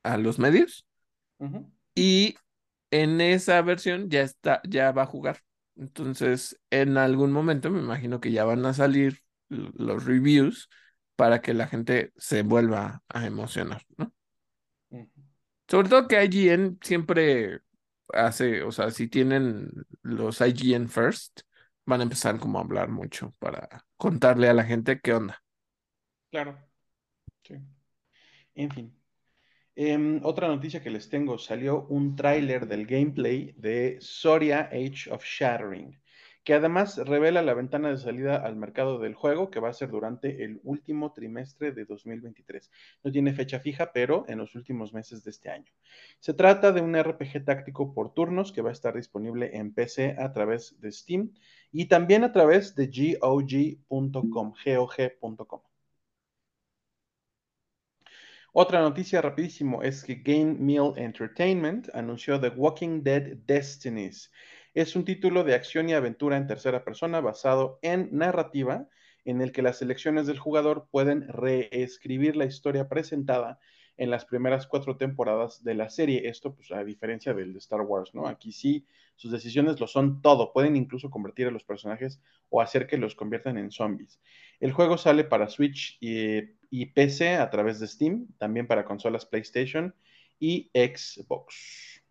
a los medios. Y en esa versión ya está, ya va a jugar. Entonces, en algún momento me imagino que ya van a salir los reviews para que la gente se vuelva a emocionar, ¿no? Sobre todo que IGN siempre hace, o sea, si tienen los IGN First, van a empezar como a hablar mucho para contarle a la gente qué onda. Claro. Sí. En fin. Em, otra noticia que les tengo, salió un tráiler del gameplay de Soria Age of Shattering, que además revela la ventana de salida al mercado del juego, que va a ser durante el último trimestre de 2023. No tiene fecha fija, pero en los últimos meses de este año. Se trata de un RPG táctico por turnos que va a estar disponible en PC a través de Steam y también a través de GOG.com, GOG.com. Otra noticia rapidísimo es que Game Mill Entertainment anunció The Walking Dead Destinies. Es un título de acción y aventura en tercera persona basado en narrativa en el que las elecciones del jugador pueden reescribir la historia presentada en las primeras cuatro temporadas de la serie. Esto, pues, a diferencia del de Star Wars, ¿no? Aquí sí, sus decisiones lo son todo. Pueden incluso convertir a los personajes o hacer que los conviertan en zombies. El juego sale para Switch y y PC a través de Steam, también para consolas PlayStation y Xbox.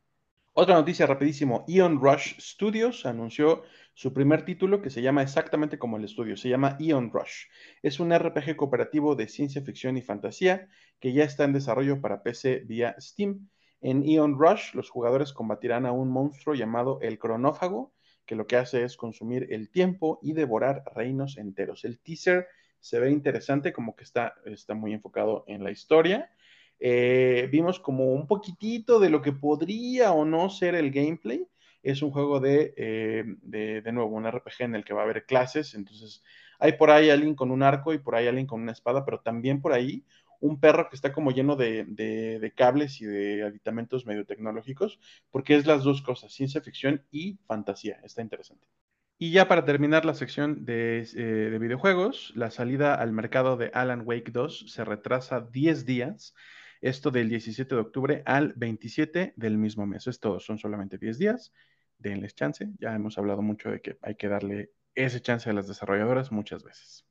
Otra noticia rapidísimo, Eon Rush Studios anunció su primer título que se llama exactamente como el estudio, se llama Eon Rush. Es un RPG cooperativo de ciencia ficción y fantasía que ya está en desarrollo para PC vía Steam. En Eon Rush los jugadores combatirán a un monstruo llamado el cronófago, que lo que hace es consumir el tiempo y devorar reinos enteros. El teaser se ve interesante, como que está, está muy enfocado en la historia. Eh, vimos como un poquitito de lo que podría o no ser el gameplay. Es un juego de, eh, de, de, nuevo, un RPG en el que va a haber clases. Entonces, hay por ahí alguien con un arco y por ahí alguien con una espada, pero también por ahí un perro que está como lleno de, de cables y de aditamentos medio tecnológicos, porque es las dos cosas, ciencia ficción y fantasía. Está interesante. Y ya para terminar la sección eh, de, videojuegos, la salida al mercado de Alan Wake 2 se retrasa 10 días, esto del 17 de octubre al 27 del mismo mes. Es todo, son solamente 10 días. Denles chance. Ya hemos hablado mucho de que hay que darle ese chance a las desarrolladoras muchas veces.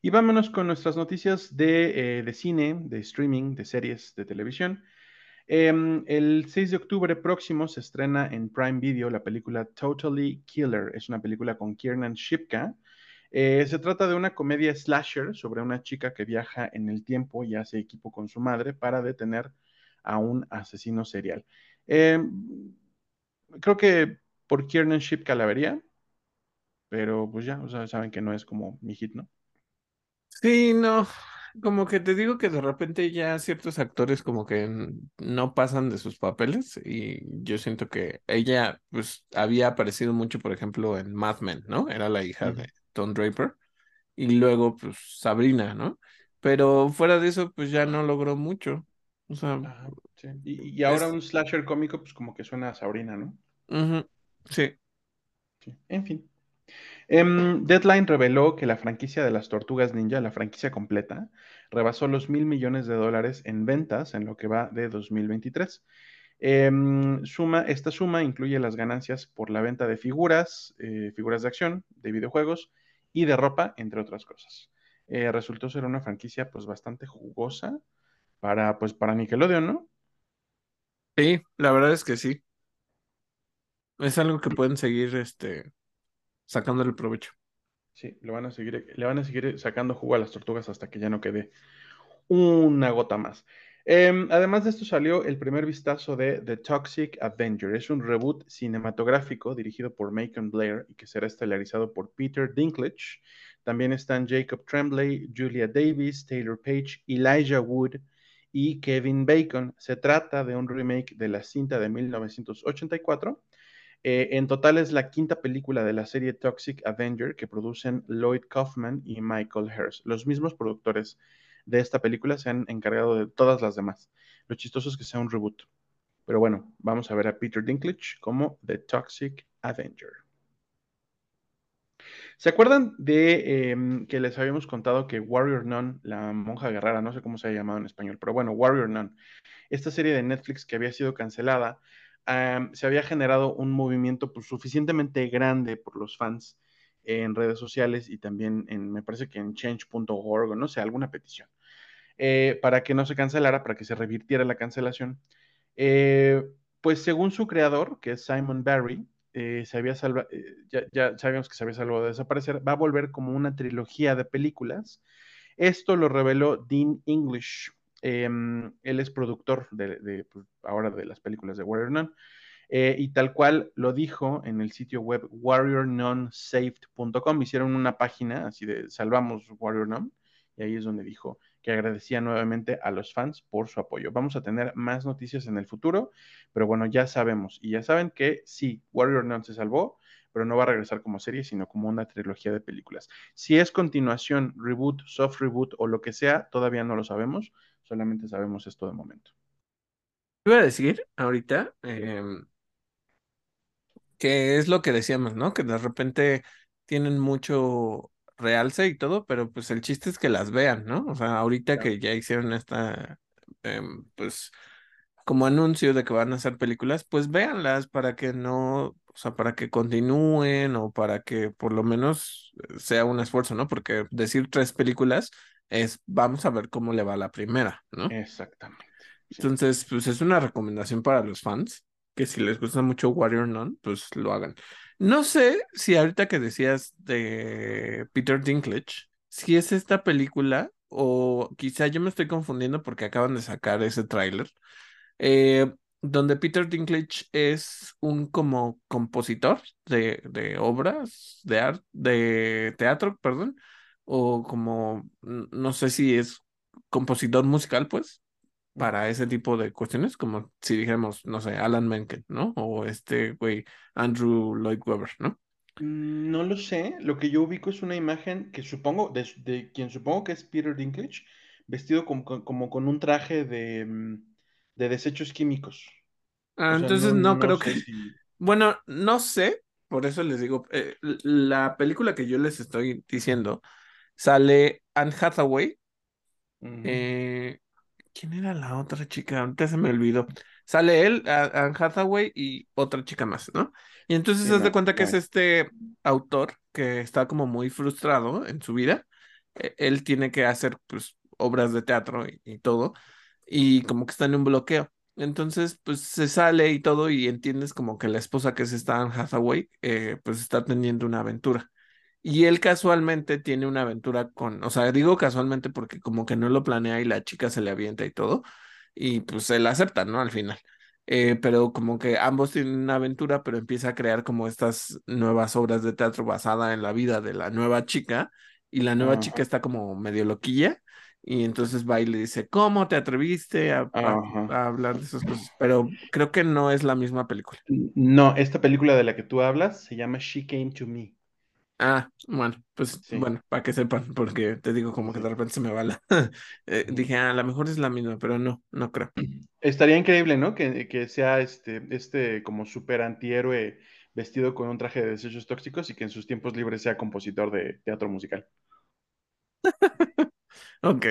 Y vámonos con nuestras noticias de, eh, de cine, de streaming, de series, de televisión. Em, el 6 de octubre próximo se estrena en Prime Video la película Totally Killer. Es una película con Kiernan Shipka. Eh, se trata de una comedia slasher sobre una chica que viaja en el tiempo y hace equipo con su madre para detener a un asesino serial. Em, creo que por Kiernan Shipka la vería, pero pues ya, o sea, saben que no es como mi hit, ¿no? Sí, no, como que te digo que de repente ya ciertos actores como que no pasan de sus papeles y yo siento que ella pues había aparecido mucho, por ejemplo, en Mad Men, ¿no? Era la hija de Tom Draper y luego pues Sabrina, ¿no? Pero fuera de eso pues ya no logró mucho. O sea, y, ahora un slasher cómico pues como que suena a Sabrina, ¿no? sí. sí. En fin. Em, Deadline reveló que la franquicia de las Tortugas Ninja, la franquicia completa, rebasó los mil millones de dólares en ventas en lo que va de 2023. Em, suma, esta suma incluye las ganancias por la venta de figuras, eh, figuras de acción, de videojuegos y de ropa, entre otras cosas. Eh, resultó ser una franquicia pues bastante jugosa para, pues, para Nickelodeon, ¿no? Sí, la verdad es que sí. Es algo que pueden seguir este, sacándole el provecho. Sí, le van a seguir, le van a seguir sacando jugo a las tortugas hasta que ya no quede una gota más. Em, además de esto salió el primer vistazo de The Toxic Avenger. Es un reboot cinematográfico dirigido por Macon Blair y que será estelarizado por Peter Dinklage. También están Jacob Tremblay, Julia Davis, Taylor Page, Elijah Wood y Kevin Bacon. Se trata de un remake de la cinta de 1984 eh, en total es la quinta película de la serie Toxic Avenger que producen Lloyd Kaufman y Michael Hurst. Los mismos productores de esta película se han encargado de todas las demás. Lo chistoso es que sea un reboot. Pero bueno, vamos a ver a Peter Dinklage como The Toxic Avenger. ¿Se acuerdan de em, que les habíamos contado que Warrior Nun, la monja guerrera, no sé cómo se ha llamado en español, pero bueno, Warrior Nun, esta serie de Netflix que había sido cancelada, se había generado un movimiento pues, suficientemente grande por los fans en redes sociales y también en, me parece que en change.org o no sé, alguna petición, eh, para que no se cancelara, para que se revirtiera la cancelación. Eh, pues según su creador, que es Simon Barry, eh, se había salvado, ya, ya, sabemos que se había salvado de desaparecer, va a volver como una trilogía de películas. Esto lo reveló Dean English. Em, él es productor de, pues, ahora de las películas de Warrior Nun. Eh, y tal cual lo dijo en el sitio web warriornonsaved.com. Hicieron una página así de salvamos Warrior Non. Y ahí es donde dijo que agradecía nuevamente a los fans por su apoyo. Vamos a tener más noticias en el futuro, pero bueno, ya sabemos y ya saben que sí, Warrior Non se salvó, pero no va a regresar como serie, sino como una trilogía de películas. Si es continuación, reboot, soft reboot o lo que sea, todavía no lo sabemos, solamente sabemos esto de momento. Iba a decir ahorita, eh, que es lo que decíamos, ¿no? Que de repente tienen mucho realce y todo, pero pues el chiste es que las vean, ¿no? O sea, ahorita que ya hicieron esta, em, pues, como anuncio de que van a hacer películas, pues véanlas para que no, o sea, para que continúen o para que por lo menos sea un esfuerzo, ¿no? Porque decir tres películas es, vamos a ver cómo le va la primera, ¿no? Exactamente. Entonces, pues es una recomendación para los fans que si les gusta mucho Warrior Nun, pues lo hagan. No sé si ahorita que decías de Peter Dinklage, si es esta película o quizá yo me estoy confundiendo porque acaban de sacar ese tráiler, eh, donde Peter Dinklage es un como compositor de, de obras de arte, de teatro, perdón, o como, no sé si es compositor musical, pues para ese tipo de cuestiones, como si dijéramos, no sé, Alan Menken, ¿no? O este güey, Andrew Lloyd Webber, ¿no? Mm, no lo sé, lo que yo ubico es una imagen que supongo, de, quien supongo que es Peter Dinklage, vestido como, con un traje de, mm, de desechos químicos. Ah, entonces no, creo que... Bueno, no sé, por eso les digo, eh, la película que yo les estoy diciendo sale Anne Hathaway, eh, ¿Quién era la otra chica? Ahorita se me olvidó. Sale él, Anne Hathaway y otra chica más, ¿no? Y entonces se da cuenta que es este autor que está como muy frustrado en su vida. E, él tiene que hacer pues obras de teatro y, todo, y como que está en un bloqueo. Entonces, pues se sale y todo, y entiendes como que la esposa que es esta Anne Hathaway, eh, pues está teniendo una aventura. Y él casualmente tiene una aventura con, o sea, digo casualmente porque como que no lo planea y la chica se le avienta y todo, y pues él acepta, ¿no? Al final. Eh, pero como que ambos tienen una aventura, pero empieza a crear como estas nuevas obras de teatro basada en la vida de la nueva chica, y la nueva chica está como medio loquilla, y entonces va y le dice, ¿cómo te atreviste a, a, hablar de esas cosas? Pero creo que no es la misma película. No, esta película de la que tú hablas se llama She Came to Me. Ah, bueno, pues bueno, para que sepan, porque te digo como que de repente se me va la... Eh, dije, ah, a lo mejor es la misma, pero no, no creo. Estaría increíble, ¿no? Que, que sea este, este como súper antihéroe vestido con un traje de desechos tóxicos y que en sus tiempos libres sea compositor de teatro musical. ok.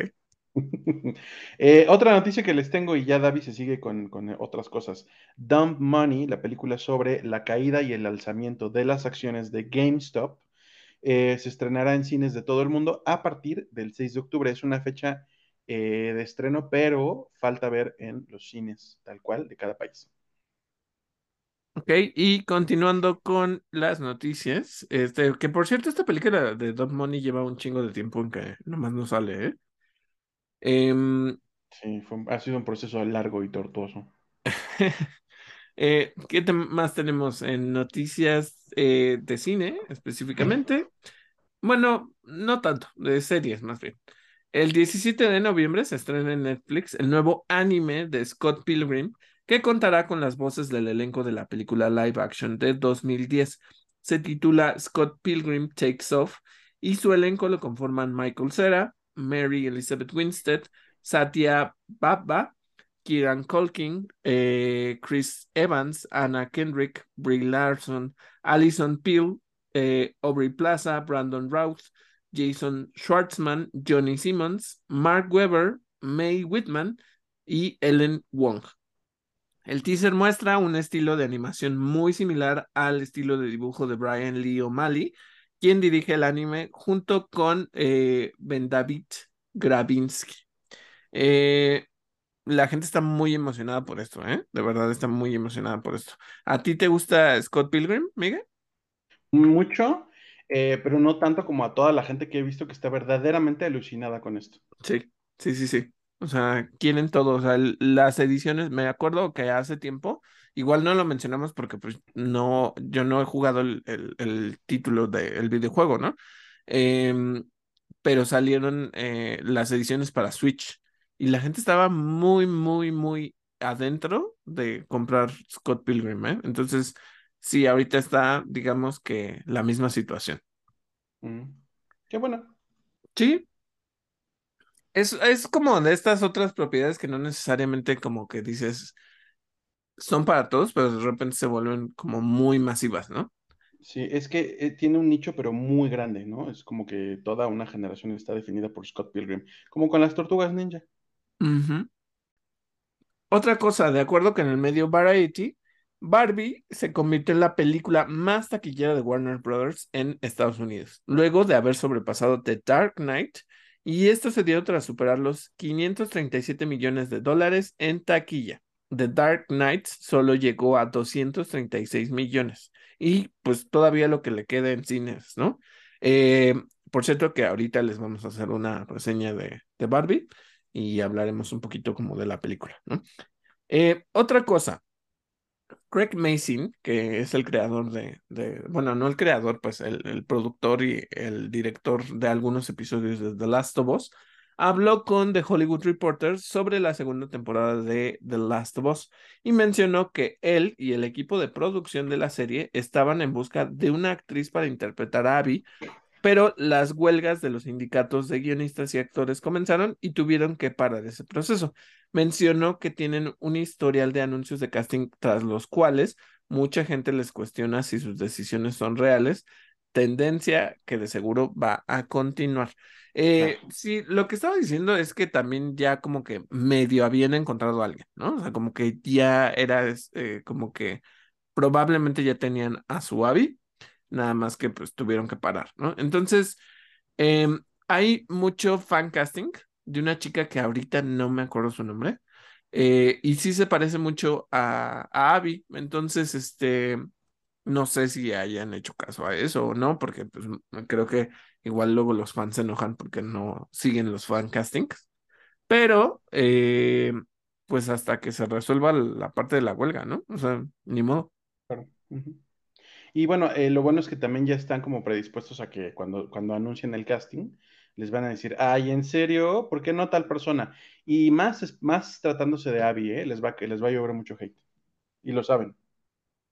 Eh, otra noticia que les tengo, y ya David se sigue con, con, otras cosas. Dump Money, la película sobre la caída y el alzamiento de las acciones de GameStop, eh, se estrenará en cines de todo el mundo a partir del 6 de octubre. Es una fecha eh, de estreno, pero falta ver en los cines tal cual de cada país. Ok, y continuando con las noticias, este, que por cierto, esta película de Dot Money lleva un chingo de tiempo en que nomás no sale, ¿eh? Em, sí, ha sido un proceso largo y tortuoso. Eh, ¿Qué más tenemos en noticias eh, de cine específicamente? Bueno, no tanto, de series más bien. El 17 de noviembre se estrena en Netflix el nuevo anime de Scott Pilgrim, que contará con las voces del elenco de la película live action de 2010. Se titula Scott Pilgrim Takes Off y su elenco lo conforman Michael Cera, Mary Elizabeth Winstead, Satya Baba, Kieran Culkin, eh, Chris Evans, Anna Kendrick, Brie Larson, Alison Peel, eh, Aubrey Plaza, Brandon Routh, Jason Schwartzman, Johnny Simmons, Mark Webber, May Whitman y Ellen Wong. El teaser muestra un estilo de animación muy similar al estilo de dibujo de Brian Lee O'Malley, quien dirige el anime junto con eh, Ben David Gravinsky. Eh, la gente está muy emocionada por esto, ¿eh? De verdad está muy emocionada por esto. ¿A ti te gusta Scott Pilgrim, Miguel? Mucho, eh, pero no tanto como a toda la gente que he visto que está verdaderamente alucinada con esto. Sí, sí, sí, sí. O sea, quieren todo. O sea, las ediciones, me acuerdo que hace tiempo, igual no lo mencionamos porque pues no, yo no he jugado el, el, el título del videojuego, ¿no? Em, pero salieron eh, las ediciones para Switch y la gente estaba muy, muy, muy adentro de comprar Scott Pilgrim, ¿eh? Entonces, sí, ahorita está, digamos que la misma situación. Mm. Qué bueno. Sí, es, es como de estas otras propiedades que no necesariamente como que dices son para todos, pero de repente se vuelven como muy masivas, ¿no? Sí, es que eh, tiene un nicho, pero muy grande, ¿no? Es como que toda una generación está definida por Scott Pilgrim, como con las tortugas ninja. Otra cosa, de acuerdo con el medio Variety, Barbie se convirtió en la película más taquillera de Warner Brothers en Estados Unidos, luego de haber sobrepasado The Dark Knight, y esto se dio tras superar los 537 millones de dólares en taquilla. The Dark Knight solo llegó a 236 millones, y pues todavía lo que le queda en cines, ¿no? Eh, por cierto que ahorita les vamos a hacer una reseña de, de Barbie y hablaremos un poquito como de la película. Eh, otra cosa, Craig Mason, que es el creador de, de bueno, no el creador, pues el, el, productor y el director de algunos episodios de The Last of Us, habló con The Hollywood Reporter sobre la segunda temporada de The Last of Us y mencionó que él y el equipo de producción de la serie estaban en busca de una actriz para interpretar a Abby, pero las huelgas de los sindicatos de guionistas y actores comenzaron y tuvieron que parar ese proceso. Mencionó que tienen un historial de anuncios de casting tras los cuales mucha gente les cuestiona si sus decisiones son reales, tendencia que de seguro va a continuar. Eh, Claro. sí, lo que estaba diciendo es que también ya como que medio habían encontrado a alguien, ¿no? O sea, como que ya era eh, como que probablemente ya tenían a su Abby nada más que pues tuvieron que parar, ¿no? Entonces, eh, hay mucho fan casting de una chica que ahorita no me acuerdo su nombre, eh, y sí se parece mucho a, a Abby, entonces, este, no sé si hayan hecho caso a eso o no, porque pues creo que igual luego los fans se enojan porque no siguen los fan castings, pero, eh, pues hasta que se resuelva la parte de la huelga, ¿no? O sea, ni modo. Claro. Ujú. Y bueno, eh, lo bueno es que también ya están como predispuestos a que cuando, cuando anuncien el casting, les van a decir, ay, ¿en serio? ¿Por qué no tal persona? Y más, más tratándose de Abby, ¿eh? Les va, les va a llover mucho hate. Y lo saben.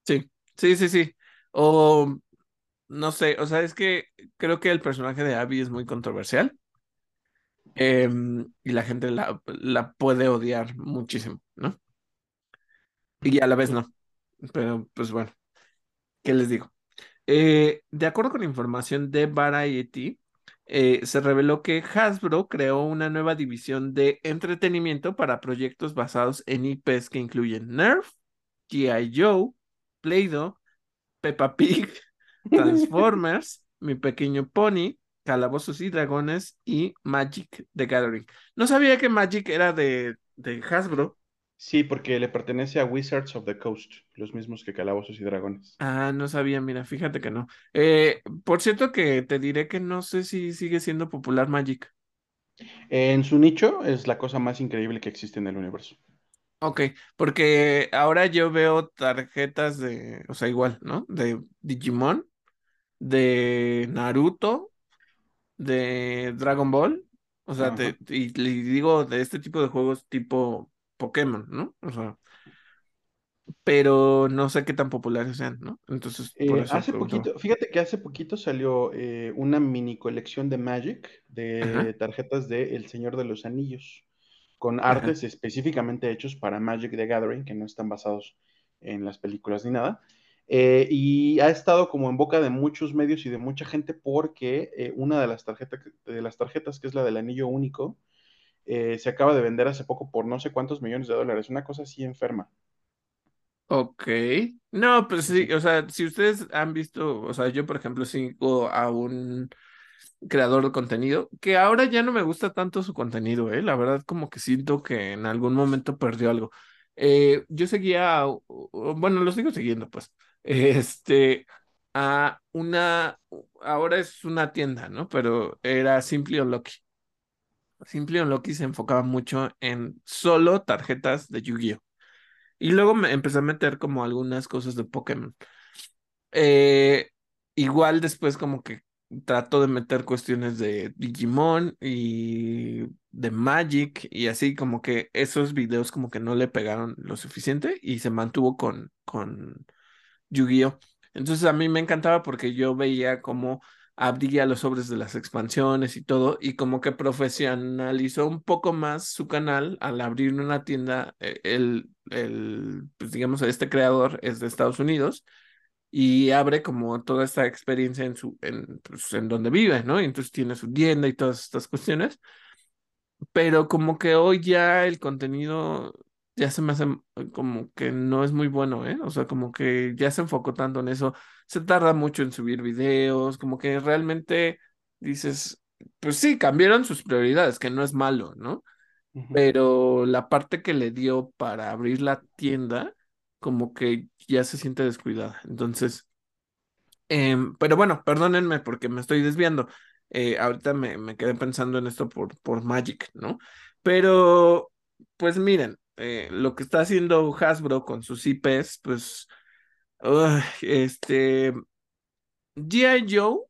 Sí, sí, sí, sí. O no sé, o sea, es que creo que el personaje de Abby es muy controversial em, y la gente la, la puede odiar muchísimo, ¿no? Y a la vez no. Pero pues bueno, ¿qué les digo? Eh, de acuerdo con información de Variety, eh, se reveló que Hasbro creó una nueva división de entretenimiento para proyectos basados en IPs que incluyen Nerf, G.I. Joe, Play-Doh, Peppa Pig, Transformers, Mi Pequeño Pony, Calabozos y Dragones y Magic the Gathering. No sabía que Magic era de, de Hasbro. Sí, porque le pertenece a Wizards of the Coast, los mismos que Calabozos y Dragones. Ah, no sabía, mira, fíjate que no. Eh, por cierto que te diré que no sé si sigue siendo popular Magic. En su nicho es la cosa más increíble que existe en el universo. Ok, porque ahora yo veo tarjetas de, o sea, igual, ¿no? De Digimon, de Naruto, de Dragon Ball, o sea, te, y, y digo de este tipo de juegos tipo Pokémon, ¿no? O sea, pero no sé qué tan populares sean, ¿no? Entonces, por Eh, eso hace preguntaba. poquito, fíjate que hace poquito salió eh, una mini colección de Magic Ajá, de tarjetas de El Señor de los Anillos, con ajá, artes específicamente hechos para Magic the Gathering, que no están basados en las películas ni nada. Eh, y ha estado como en boca de muchos medios y de mucha gente porque una de las, tarjetas, de las tarjetas, que es la del anillo único, eh, se acaba de vender hace poco por no sé cuántos millones de dólares, una cosa así enferma. Ok. No, pues sí, o sea, si ustedes han visto, o sea, yo por ejemplo sigo a un creador de contenido que ahora ya no me gusta tanto su contenido, ¿eh? La verdad como que siento que en algún momento perdió algo. Eh, yo seguía, bueno, lo sigo siguiendo, pues, este, a una, ahora es una tienda, ¿no? Pero era Simply Unlucky. Simply Unlucky se enfocaba mucho en solo tarjetas de Yu-Gi-Oh! Y luego me empecé a meter como algunas cosas de Pokémon. Eh, igual después como que trato de meter cuestiones de Digimon y de Magic y así como que esos videos como que no le pegaron lo suficiente y se mantuvo con, con Yu-Gi-Oh! Entonces a mí me encantaba porque yo veía cómo abría los sobres de las expansiones y todo y como que profesionalizó un poco más su canal al abrir una tienda. eh, El, el, pues digamos, este creador es de Estados Unidos y abre como toda esta experiencia en su, en, pues, en donde vive, ¿no? Y entonces tiene su tienda y todas estas cuestiones, pero como que hoy ya el contenido ya se me hace como que no es muy bueno, ¿eh? O sea, como que ya se enfocó tanto en eso, se tarda mucho en subir videos, como que realmente dices, pues sí, cambiaron sus prioridades, que no es malo, ¿no? Pero la parte que le dio para abrir la tienda, como que ya se siente descuidada. Entonces... Em, pero bueno, perdónenme porque me estoy desviando. Eh, ahorita me, me quedé pensando en esto por, por Magic, ¿no? Pero, pues miren, eh, lo que está haciendo Hasbro con sus IPs, pues, este, G.I. Joe,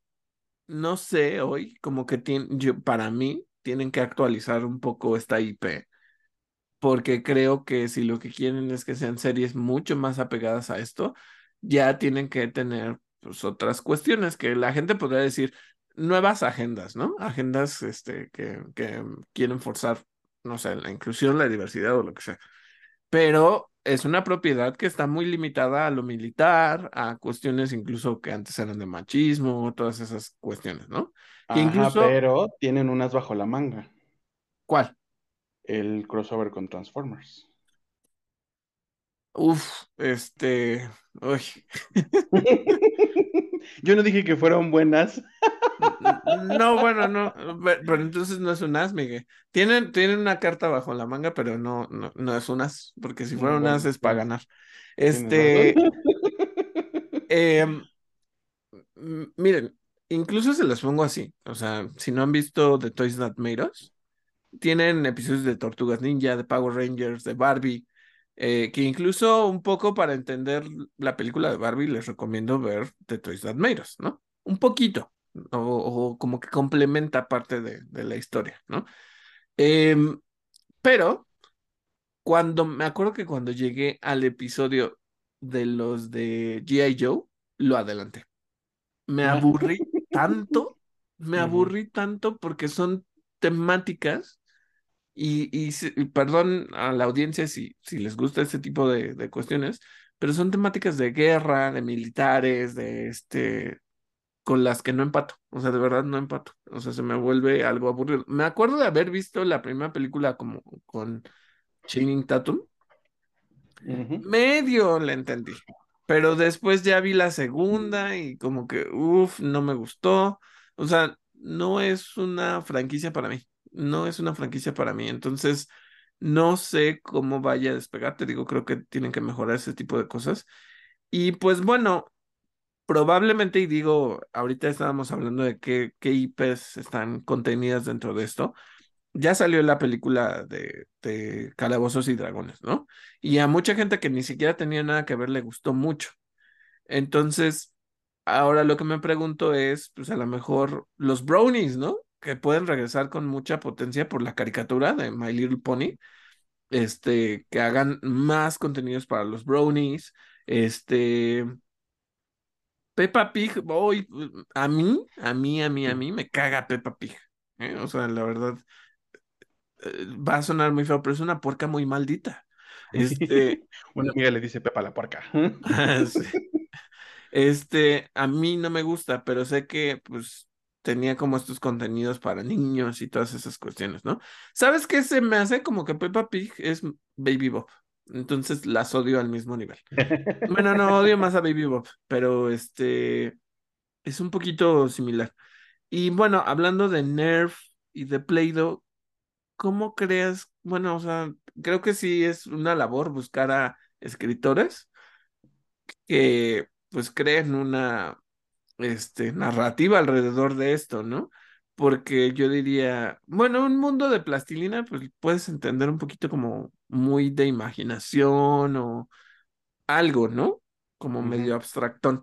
no sé, hoy, como que tiene, para mí, tienen que actualizar un poco esta IP porque creo que si lo que quieren es que sean series mucho más apegadas a esto, ya tienen que tener pues, otras cuestiones que la gente podría decir nuevas agendas, ¿no? Agendas este, que, que quieren forzar, no sé, la inclusión, la diversidad o lo que sea. Pero es una propiedad que está muy limitada a lo militar, a cuestiones incluso que antes eran de machismo, todas esas cuestiones, ¿no? Que Ajá, incluso, pero tienen unas bajo la manga. ¿cuál? El crossover con Transformers. Uf, este, uy. Yo no dije que fueron buenas. No, bueno, no, pe- pero entonces no es un as, Miguel. Tienen, tienen una carta bajo la manga, pero no, no, no es un as, porque si fuera un as es para ganar. Este, em, miren, incluso se los pongo así, o sea, si no han visto The Toys That Made Us, tienen episodios de Tortugas Ninja, de Power Rangers, de Barbie, eh, que incluso un poco para entender la película de Barbie les recomiendo ver The Toys That Made Us, ¿no? Un poquito, o, o como que complementa parte de, de la historia, ¿no? Em, pero cuando, me acuerdo que cuando llegué al episodio de los de G.I. Joe, lo adelanté. Me aburrí tanto, me aburrí tanto porque son temáticas y, y perdón a la audiencia si, si les gusta este tipo de, de cuestiones, pero son temáticas de guerra, de militares, de este, con las que no empato. O sea, de verdad no empato. O sea, se me vuelve algo aburrido. Me acuerdo de haber visto la primera película como con Channing Tatum. Ujú. Medio la entendí. Pero después ya vi la segunda y como que, uff, no me gustó. O sea, no es una franquicia para mí. No es una franquicia para mí. Entonces, no sé cómo vaya a despegar. Te digo, creo que tienen que mejorar ese tipo de cosas. Y pues bueno, probablemente, y digo, ahorita estábamos hablando de qué, qué IPs están contenidas dentro de esto ya salió la película de, de Calabozos y Dragones, ¿no? Y a mucha gente que ni siquiera tenía nada que ver le gustó mucho. Entonces, ahora lo que me pregunto es, pues a lo mejor los brownies, ¿no? Que pueden regresar con mucha potencia por la caricatura de My Little Pony, este, que hagan más contenidos para los brownies, este, Peppa Pig, hoy, a mí, a mí, a mí, a mí, me caga Peppa Pig. ¿eh? O sea, la verdad, eh, va a sonar muy feo, pero es una puerca muy maldita. Este, Una amiga le dice Pepa la puerca. sí. Este, a mí no me gusta, pero sé que pues tenía como estos contenidos para niños y todas esas cuestiones, ¿no? ¿Sabes qué se me hace como que Peppa Pig es Baby Bob? Entonces las odio al mismo nivel. Bueno, no odio más a Baby Bob, pero este es un poquito similar. Y bueno, hablando de Nerf y de Play-Doh, ¿cómo creas? Bueno, o sea, creo que sí es una labor buscar a escritores que pues creen una este, narrativa alrededor de esto, ¿no? Porque yo diría, bueno, un mundo de plastilina, pues puedes entender un poquito como muy de imaginación o algo, ¿no? Como medio abstractón.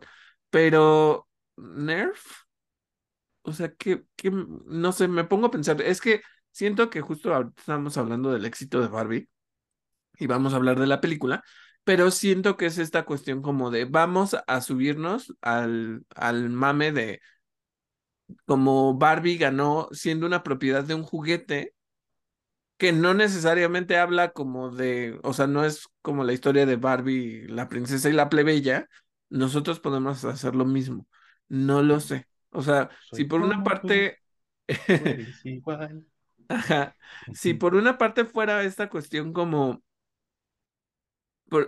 Pero Nerf, o sea, que, que, no sé, me pongo a pensar, es que siento que justo estamos hablando del éxito de Barbie y vamos a hablar de la película, pero siento que es esta cuestión como de vamos a subirnos al, al mame de como Barbie ganó siendo una propiedad de un juguete que no necesariamente habla como de, o sea, no es como la historia de Barbie, la princesa y la plebeya, nosotros podemos hacer lo mismo. No lo sé. O sea, si por una parte... Ajá. Si por una parte fuera esta cuestión como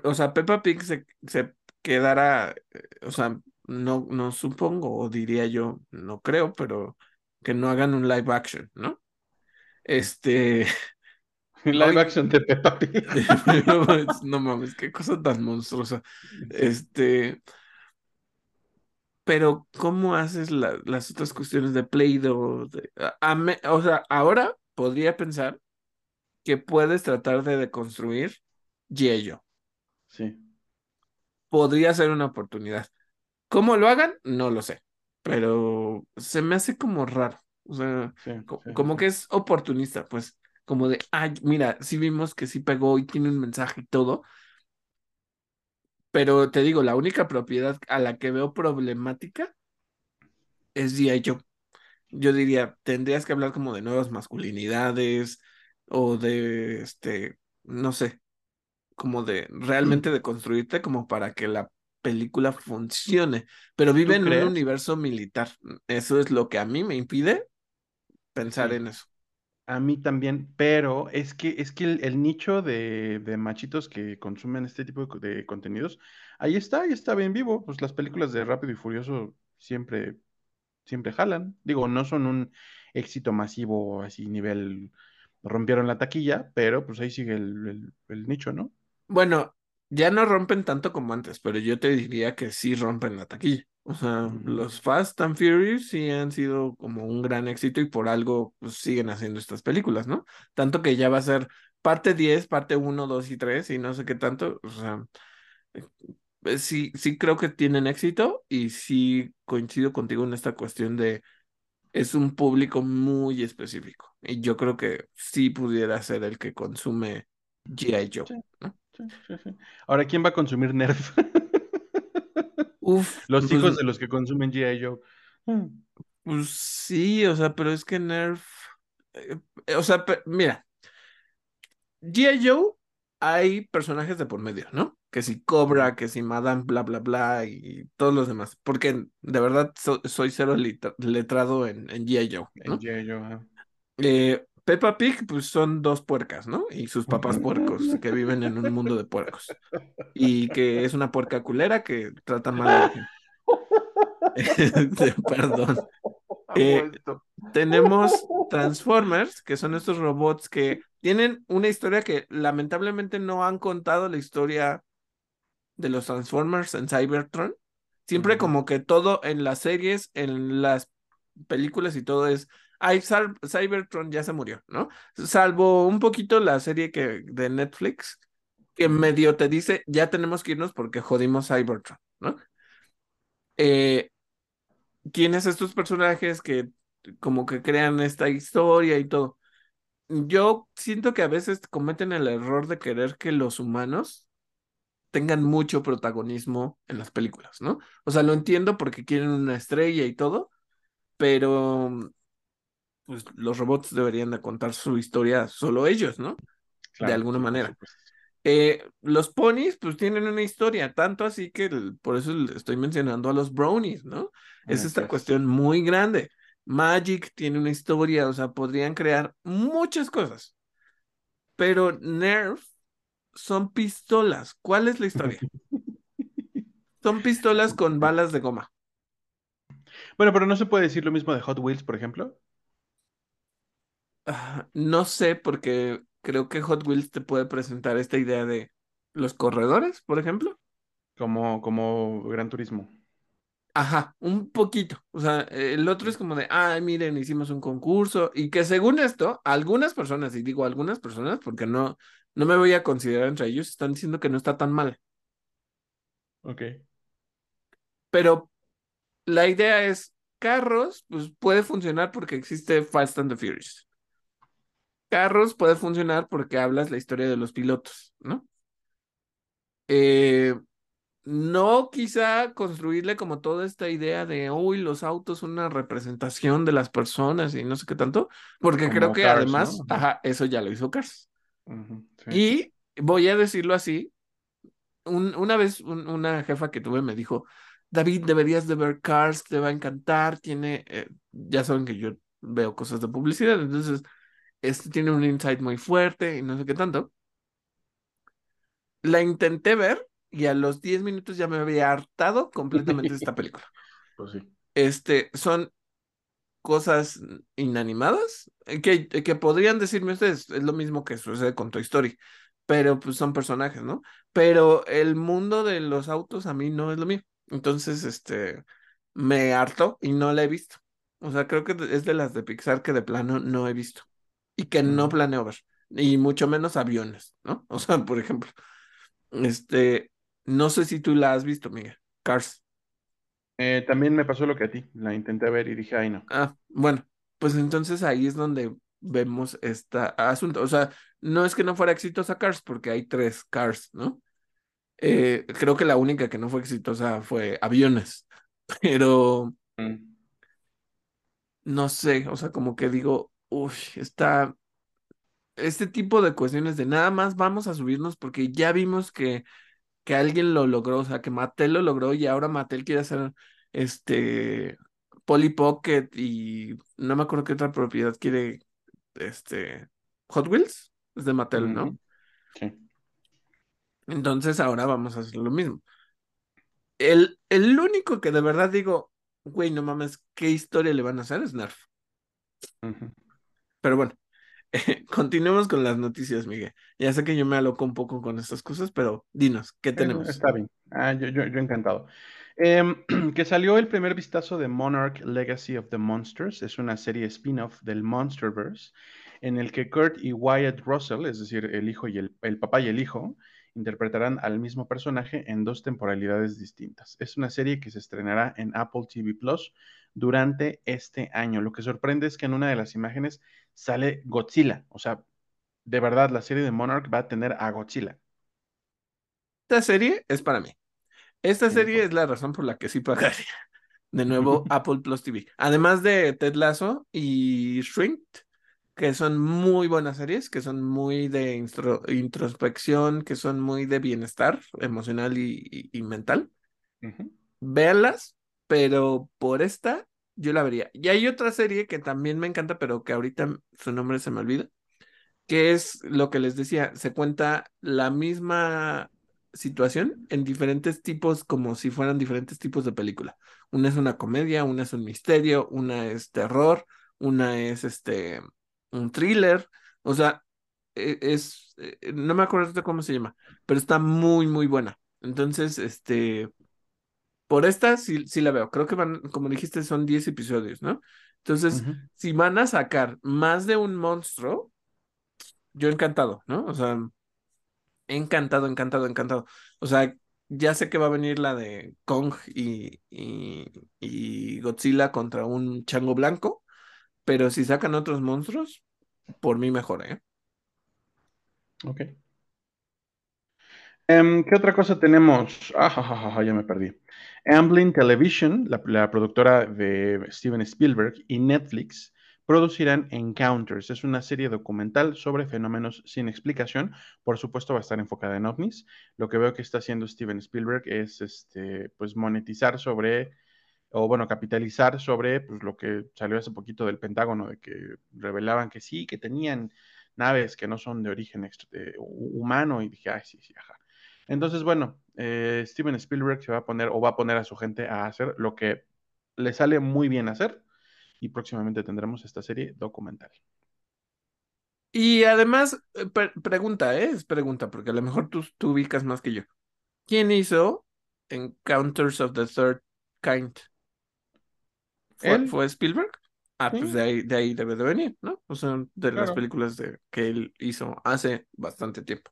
o sea, Peppa Pig se, se quedará, eh, o sea, no, no supongo, o diría yo, no creo, pero que no hagan un live action, ¿no? Este. Live action de Peppa Pig. no mames, qué cosa tan monstruosa. Este. Pero, ¿cómo haces las otras cuestiones de Play-Doh? o sea, ahora podría pensar que puedes tratar de deconstruir G.I. Sí. Podría ser una oportunidad. ¿Cómo lo hagan? No lo sé. Pero se me hace como raro. O sea, como que es oportunista, pues. Como de, ay, mira, sí vimos que sí pegó y tiene un mensaje y todo. Pero te digo, la única propiedad a la que veo problemática es G.I. Joe. Yo diría, tendrías que hablar como de nuevas masculinidades o de, este, no sé, como de realmente de construirte como para que la película funcione, pero vive en un universo militar. Eso es lo que a mí me impide pensar en eso. A mí también, pero es que es que el, nicho de, machitos que consumen este tipo de, contenidos, ahí está, ahí está bien vivo. Pues las películas de Rápido y Furioso siempre, siempre jalan. Digo, no son un éxito masivo así nivel rompieron la taquilla, pero pues ahí sigue el nicho, ¿no? Bueno, ya no rompen tanto como antes, pero yo te diría que sí rompen la taquilla. O sea, los Fast and Furious sí han sido como un gran éxito y por algo pues, siguen haciendo estas películas, ¿no? Tanto que ya va a ser parte 10, parte 1, 2 y 3 y no sé qué tanto. O sea, eh, sí, sí creo que tienen éxito y sí coincido contigo en esta cuestión de es un público muy específico y yo creo que sí pudiera ser el que consume G.I. Joe, ¿no? Ahora, ¿quién va a consumir Nerf? Uf, los hijos pues de los que consumen G.I. Joe. Pues sí, o sea, pero es que Nerf. Eh, o sea, mira. G.I. Joe hay personajes de por medio, ¿no? Que si Cobra, que si Madame, bla, bla, bla, y todos los demás. Porque de verdad soy cero letrado en, en G.I. Joe. En G.I. Joe, eh, Peppa Pig, pues son dos puercas, ¿no? Y sus papás puercos que viven en un mundo de puercos. Y que es una puerca culera que trata mal a la gente. Perdón. Eh, tenemos Transformers, que son estos robots que tienen una historia que lamentablemente no han contado la historia de los Transformers en Cybertron. Siempre como que todo en las series, en las películas y todo es ay, Cybertron ya se murió, ¿no? Salvo un poquito la serie que, de Netflix, que medio te dice, ya tenemos que irnos porque jodimos Cybertron, ¿no? Eh, Tienes estos personajes que como que crean esta historia y todo. Yo siento que a veces cometen el error de querer que los humanos tengan mucho protagonismo en las películas, ¿no? O sea, lo entiendo porque quieren una estrella y todo, pero pues los robots deberían de contar su historia solo ellos, ¿no? de alguna manera. Eh, los ponis, pues tienen una historia, tanto así que por eso estoy mencionando a los brownies, ¿no? Es esta cuestión muy grande. Magic tiene una historia, o sea, podrían crear muchas cosas. Pero Nerf son pistolas. ¿Cuál es la historia? Son pistolas con balas de goma. Bueno, pero no se puede decir lo mismo de Hot Wheels, por ejemplo. Ah, no sé, porque creo que Hot Wheels te puede presentar esta idea de los corredores, por ejemplo. Como, como Gran Turismo. Ajá, un poquito. O sea, el otro es como de, ay, miren, hicimos un concurso y que según esto, algunas personas, y digo algunas personas porque no, no me voy a considerar entre ellos, están diciendo que no está tan mal. Ok. Pero la idea es, carros, pues puede funcionar porque existe Fast and the Furious. Carros puede funcionar porque hablas la historia de los pilotos, ¿no? Eh, no quizá construirle como toda esta idea de, uy, los autos son una representación de las personas y no sé qué tanto, porque Como creo que Cars, además, ¿no? ajá, eso ya lo hizo Cars. Sí. Y voy a decirlo así, un- una vez un- una jefa que tuve me dijo, David, deberías de ver Cars, te va a encantar, tiene, eh, ya saben que yo veo cosas de publicidad, entonces, este tiene un insight muy fuerte y no sé qué tanto. La intenté ver y a los 10 minutos ya me había hartado completamente de esta película. Pues sí. Este, son cosas inanimadas eh, que, que podrían decirme ustedes, es lo mismo que sucede con Toy Story, pero pues son personajes, ¿no? Pero el mundo de los autos a mí no es lo mío. Entonces, este, me hartó y no la he visto. O sea, creo que es de las de Pixar que de plano no he visto y que no planeo ver, y mucho menos aviones, ¿no? O sea, por ejemplo, este, no sé si tú la has visto, Miguel. Cars. Eh, también me pasó lo que a ti. La intenté ver y dije, ay, no. Ah, bueno, pues entonces ahí es donde vemos este asunto. O sea, no es que no fuera exitosa Cars, porque hay tres Cars, ¿no? Eh, creo que la única que no fue exitosa fue Aviones, pero Mm. no sé, o sea, como que digo, uff, está este tipo de cuestiones de nada más vamos a subirnos porque ya vimos que, que alguien lo logró, o sea, que Mattel lo logró y ahora Mattel quiere hacer este Polly Pocket y no me acuerdo qué otra propiedad quiere este Hot Wheels, es de Mattel, ¿no? Sí. Entonces ahora vamos a hacer lo mismo. El, el único que de verdad digo, güey, no mames, ¿qué historia le van a hacer? Es Nerf. Ujú. Pero bueno, continuemos con las noticias, Miguel. Ya sé que yo me aloco un poco con estas cosas, pero dinos, ¿qué Eh, tenemos? está bien. Ah, yo, yo, yo encantado. Em, que salió el primer vistazo de Monarch Legacy of the Monsters. Es una serie spin-off del Monsterverse en el que Kurt y Wyatt Russell, es decir, el hijo y el, el papá y el hijo, interpretarán al mismo personaje en dos temporalidades distintas. Es una serie que se estrenará en Apple TV Plus durante este año. Lo que sorprende es que en una de las imágenes sale Godzilla. O sea, de verdad, la serie de Monarch va a tener a Godzilla. Esta serie es para mí. Esta serie es la razón por la que sí pagaría. De nuevo, Apple Plus TV. Además de Ted Lasso y Shrink, que son muy buenas series, que son muy de introspección, que son muy de bienestar emocional y, y- y mental. Ujú. Véanlas, pero por esta yo la vería. Y hay otra serie que también me encanta, pero que ahorita su nombre se me olvida, que es lo que les decía, se cuenta la misma situación en diferentes tipos, como si fueran diferentes tipos de película. Una es una comedia, una es un misterio, una es terror, una es este un thriller, o sea, e- es, eh, no me acuerdo de cómo se llama, pero está muy, muy buena. Entonces, este, por esta sí, sí la veo. Creo que van, como dijiste, son 10 episodios, ¿no? Entonces, si van a sacar más de un monstruo, yo encantado, ¿no? O sea, encantado, encantado, encantado. O sea, ya sé que va a venir la de Kong y, y, y Godzilla contra un chango blanco, pero si sacan otros monstruos, por mí mejor, ¿eh? Ok. Em, ¿qué otra cosa tenemos? Ah, ya me perdí. Amblin Television, la, la productora de Steven Spielberg, y Netflix producirán Encounters. Es una serie documental sobre fenómenos sin explicación. Por supuesto, va a estar enfocada en ovnis. Lo que veo que está haciendo Steven Spielberg es este, pues, monetizar sobre, o bueno, capitalizar sobre pues, lo que salió hace poquito del Pentágono, de que revelaban que sí, que tenían naves que no son de origen de, humano y dije, ay, sí, sí, ajá. Entonces, bueno, eh, Steven Spielberg se va a poner o va a poner a su gente a hacer lo que le sale muy bien hacer y próximamente tendremos esta serie documental. Y además, eh, pregunta, ¿eh? Es pregunta, porque a lo mejor tú, tú ubicas más que yo. ¿Quién hizo Encounters of the Third Kind? ¿Fue, Spielberg? Ah, pues de ahí, de ahí debe de venir, ¿no? O sea, de las películas de, que él hizo hace bastante tiempo.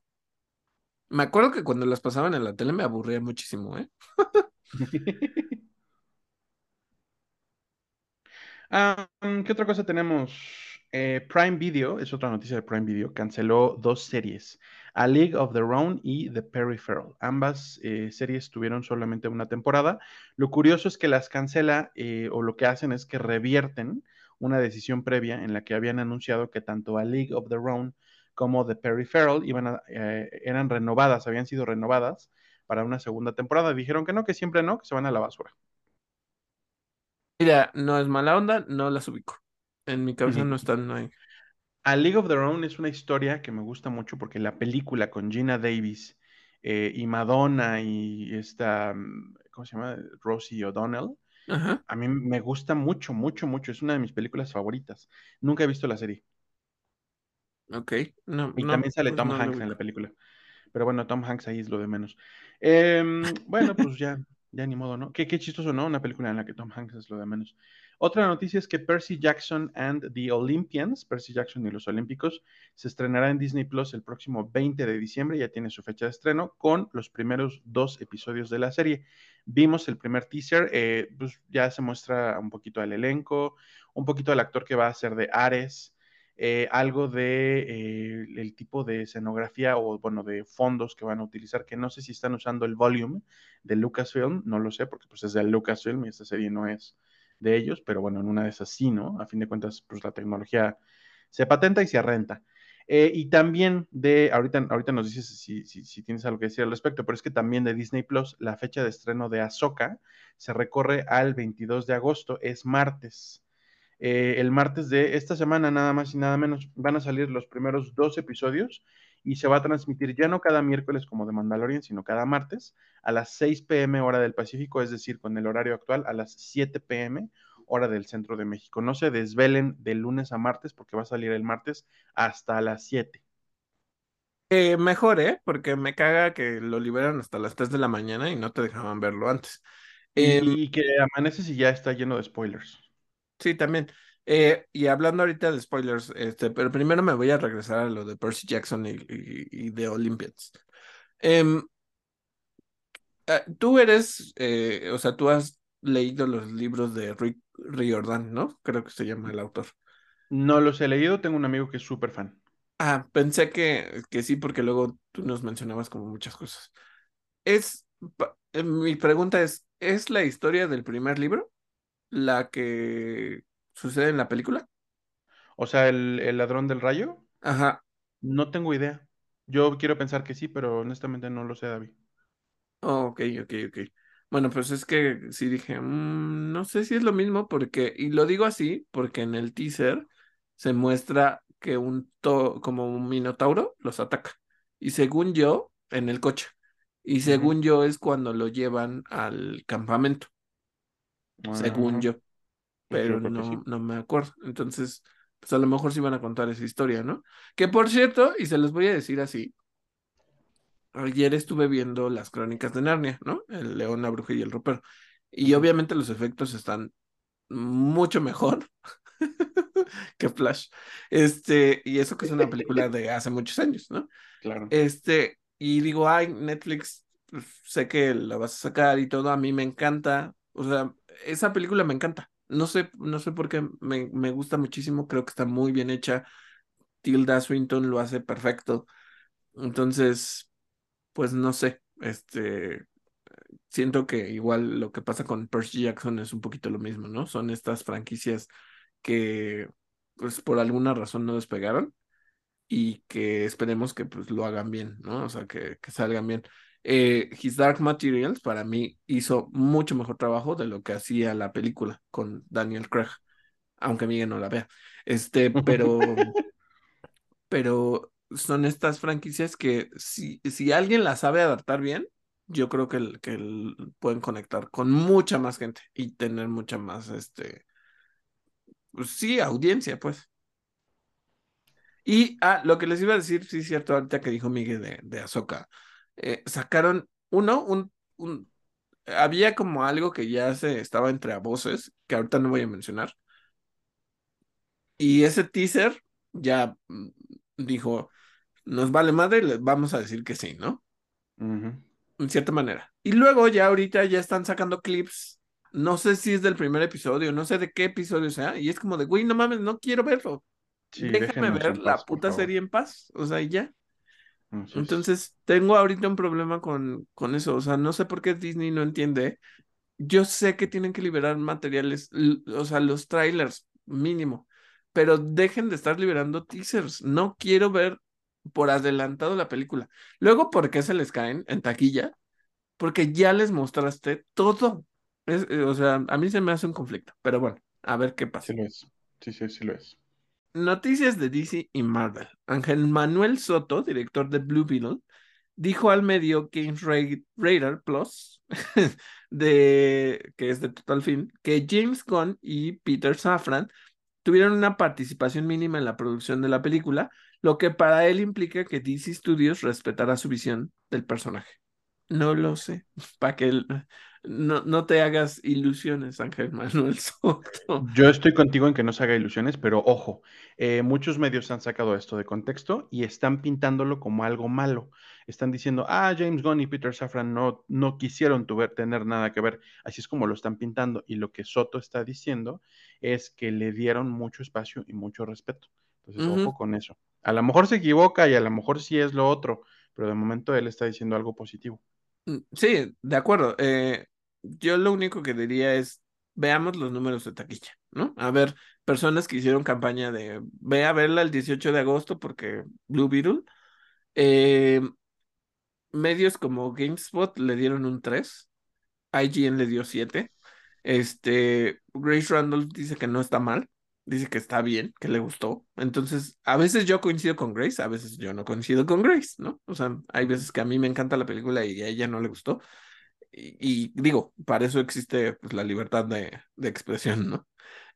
Me acuerdo que cuando las pasaban en la tele me aburría muchísimo, ¿eh? Ah, ¿Qué otra cosa tenemos? Eh, Prime Video, es otra noticia de Prime Video, canceló dos series, A League of Their Own y The Peripheral. Ambas eh, series tuvieron solamente una temporada. Lo curioso es que las cancela eh, o lo que hacen es que revierten una decisión previa en la que habían anunciado que tanto A League of Their Own como The Peripheral iban eran renovadas, habían sido renovadas para una segunda temporada. Dijeron que no, que siempre no, que se van a la basura. Mira, no es mala onda, no las ubico. En mi cabeza no están ahí. A League of Their Own es una historia que me gusta mucho porque la película con Gina Davis eh, y Madonna y esta, mm, ¿cómo se llama? Rosie O'Donnell. A mí me gusta mucho, mucho, mucho. Es una de mis películas favoritas. Nunca he visto la serie. Ok. No, y también sale pues Tom Hanks en la película. Pero bueno, Tom Hanks ahí es lo de menos. Em, bueno, pues ya ya ni modo, ¿no? Qué, qué chistoso, ¿no? Una película en la que Tom Hanks es lo de menos. Otra noticia es que Percy Jackson and the Olympians, Percy Jackson y los Olímpicos, se estrenará en Disney Plus el próximo 20 de diciembre, ya tiene su fecha de estreno, con los primeros dos episodios de la serie. Vimos el primer teaser, eh, pues ya se muestra un poquito al elenco, un poquito al actor que va a ser de Ares, eh, algo de eh, el tipo de escenografía o bueno de fondos que van a utilizar que no sé si están usando el volume de Lucasfilm no lo sé porque pues es de Lucasfilm y esta serie no es de ellos pero bueno en una de esas sí no a fin de cuentas pues la tecnología se patenta y se renta eh, y también de ahorita ahorita nos dices si, si, tienes algo que decir al respecto pero es que también de Disney Plus la fecha de estreno de Ahsoka se recorre al 22 de agosto es martes. Eh, el martes de esta semana, nada más y nada menos, van a salir los primeros dos episodios y se va a transmitir ya no cada miércoles como de Mandalorian, sino cada martes a las 6 pm hora del Pacífico, es decir, con el horario actual a las 7 pm hora del centro de México. No se desvelen de lunes a martes porque va a salir el martes hasta las 7. Eh, mejor, ¿eh? Porque me caga que lo liberan hasta las 3 de la mañana y no te dejaban verlo antes. y que amaneces y ya está lleno de spoilers. Sí, también. Eh, y hablando ahorita de spoilers, este, pero primero me voy a regresar a lo de Percy Jackson y, de Olympians. Em, eh, tú eres, eh, o sea, tú has leído los libros de Rick Riordan, ¿no? Creo que se llama el autor. No los he leído, tengo un amigo que es súper fan. Ah, pensé que, que sí, porque luego tú nos mencionabas como muchas cosas. Es, mi pregunta es, ¿es la historia del primer libro? la que sucede en la película? O sea, el, ladrón del rayo. Ajá. No tengo idea. Yo quiero pensar que sí, pero honestamente no lo sé, David. Oh, ok, ok, ok. Bueno, pues es que sí dije, mm, no sé si es lo mismo porque, y lo digo así, porque en el teaser se muestra que un to como un minotauro los ataca. Y según yo, en el coche. Y según yo es cuando lo llevan al campamento según yo, pero no, no me acuerdo. Entonces, pues a lo mejor sí van a contar esa historia, ¿no? Que por cierto, y se los voy a decir así, ayer estuve viendo las crónicas de Narnia, ¿no? El león, la bruja y el ropero. Y obviamente los efectos están mucho mejor que Flash. Este, y eso que es una película de hace muchos años, ¿no? Claro. Este, y digo, ay, Netflix, pues, sé que la vas a sacar y todo, a mí me encanta. O sea, esa película me encanta. No sé, no sé por qué me, me gusta muchísimo, creo que está muy bien hecha. Tilda Swinton lo hace perfecto. Entonces, pues no sé, este, siento que igual lo que pasa con Percy Jackson es un poquito lo mismo, ¿no? Son estas franquicias que, pues por alguna razón no despegaron y que esperemos que pues lo hagan bien, ¿no? O sea, que, que salgan bien eh, His Dark Materials para mí hizo mucho mejor trabajo de lo que hacía la película con Daniel Craig, aunque Miguel no la vea. Este, pero, pero son estas franquicias que si, si alguien las sabe adaptar bien, yo creo que, el- que el- pueden conectar con mucha más gente y tener mucha más, este, pues sí, audiencia, pues. Y, ah, lo que les iba a decir, sí, es cierto, ahorita que dijo Miguel de, de eh, sacaron uno, un, un, había como algo que ya se estaba entre a voces, que ahorita no voy a mencionar, y ese teaser ya mm, dijo, nos vale madre, les vamos a decir que sí, ¿no? Ujú. En cierta manera. Y luego ya ahorita ya están sacando clips, no sé si es del primer episodio, no sé de qué episodio sea, y es como de, güey, no mames, no quiero verlo. Sí, Déjame ver la puta serie en paz, o sea, y ya. Entonces, tengo ahorita un problema con, con eso, o sea, no sé por qué Disney no entiende. Yo sé que tienen que liberar materiales, o sea, los trailers mínimo, pero dejen de estar liberando teasers. No quiero ver por adelantado la película. Luego, ¿por qué se les caen en taquilla? Porque ya les mostraste todo. Es, eh, o sea, a mí se me hace un conflicto, pero bueno, a ver qué pasa. Sí lo es. Sí, sí, sí lo es. Noticias de DC y Marvel. Ángel Manuel Soto, director de Blue Beetle, dijo al medio Games Ra- Plus, de, que es de Total Film, que James Gunn y Peter Safran tuvieron una participación mínima en la producción de la película, lo que para él implica que DC Studios respetará su visión del personaje. No lo sé, para que no, no te hagas ilusiones, Ángel Manuel Soto. Yo estoy contigo en que no se haga ilusiones, pero ojo, eh, muchos medios han sacado esto de contexto y están pintándolo como algo malo. Están diciendo, ah, James Gunn y Peter Safran no, no quisieron tuver- tener nada que ver. Así es como lo están pintando. Y lo que Soto está diciendo es que le dieron mucho espacio y mucho respeto. Entonces, ojo con eso. A lo mejor se equivoca y a lo mejor sí es lo otro, pero de momento él está diciendo algo positivo. Mm, Sí, de acuerdo. Eh, yo lo único que diría es, veamos los números de taquilla, ¿no? A ver, personas que hicieron campaña de, ve a verla el 18 de agosto porque Blue Beetle. Eh, medios como GameSpot le dieron un 3, IGN le dio 7. Este, Grace Randolph dice que no está mal, dice que está bien, que le gustó. Entonces, a veces yo coincido con Grace, a veces yo no coincido con Grace, ¿no? O sea, hay veces que a mí me encanta la película y a ella no le gustó. Y, y digo, para eso existe pues, la libertad de, de expresión, ¿no?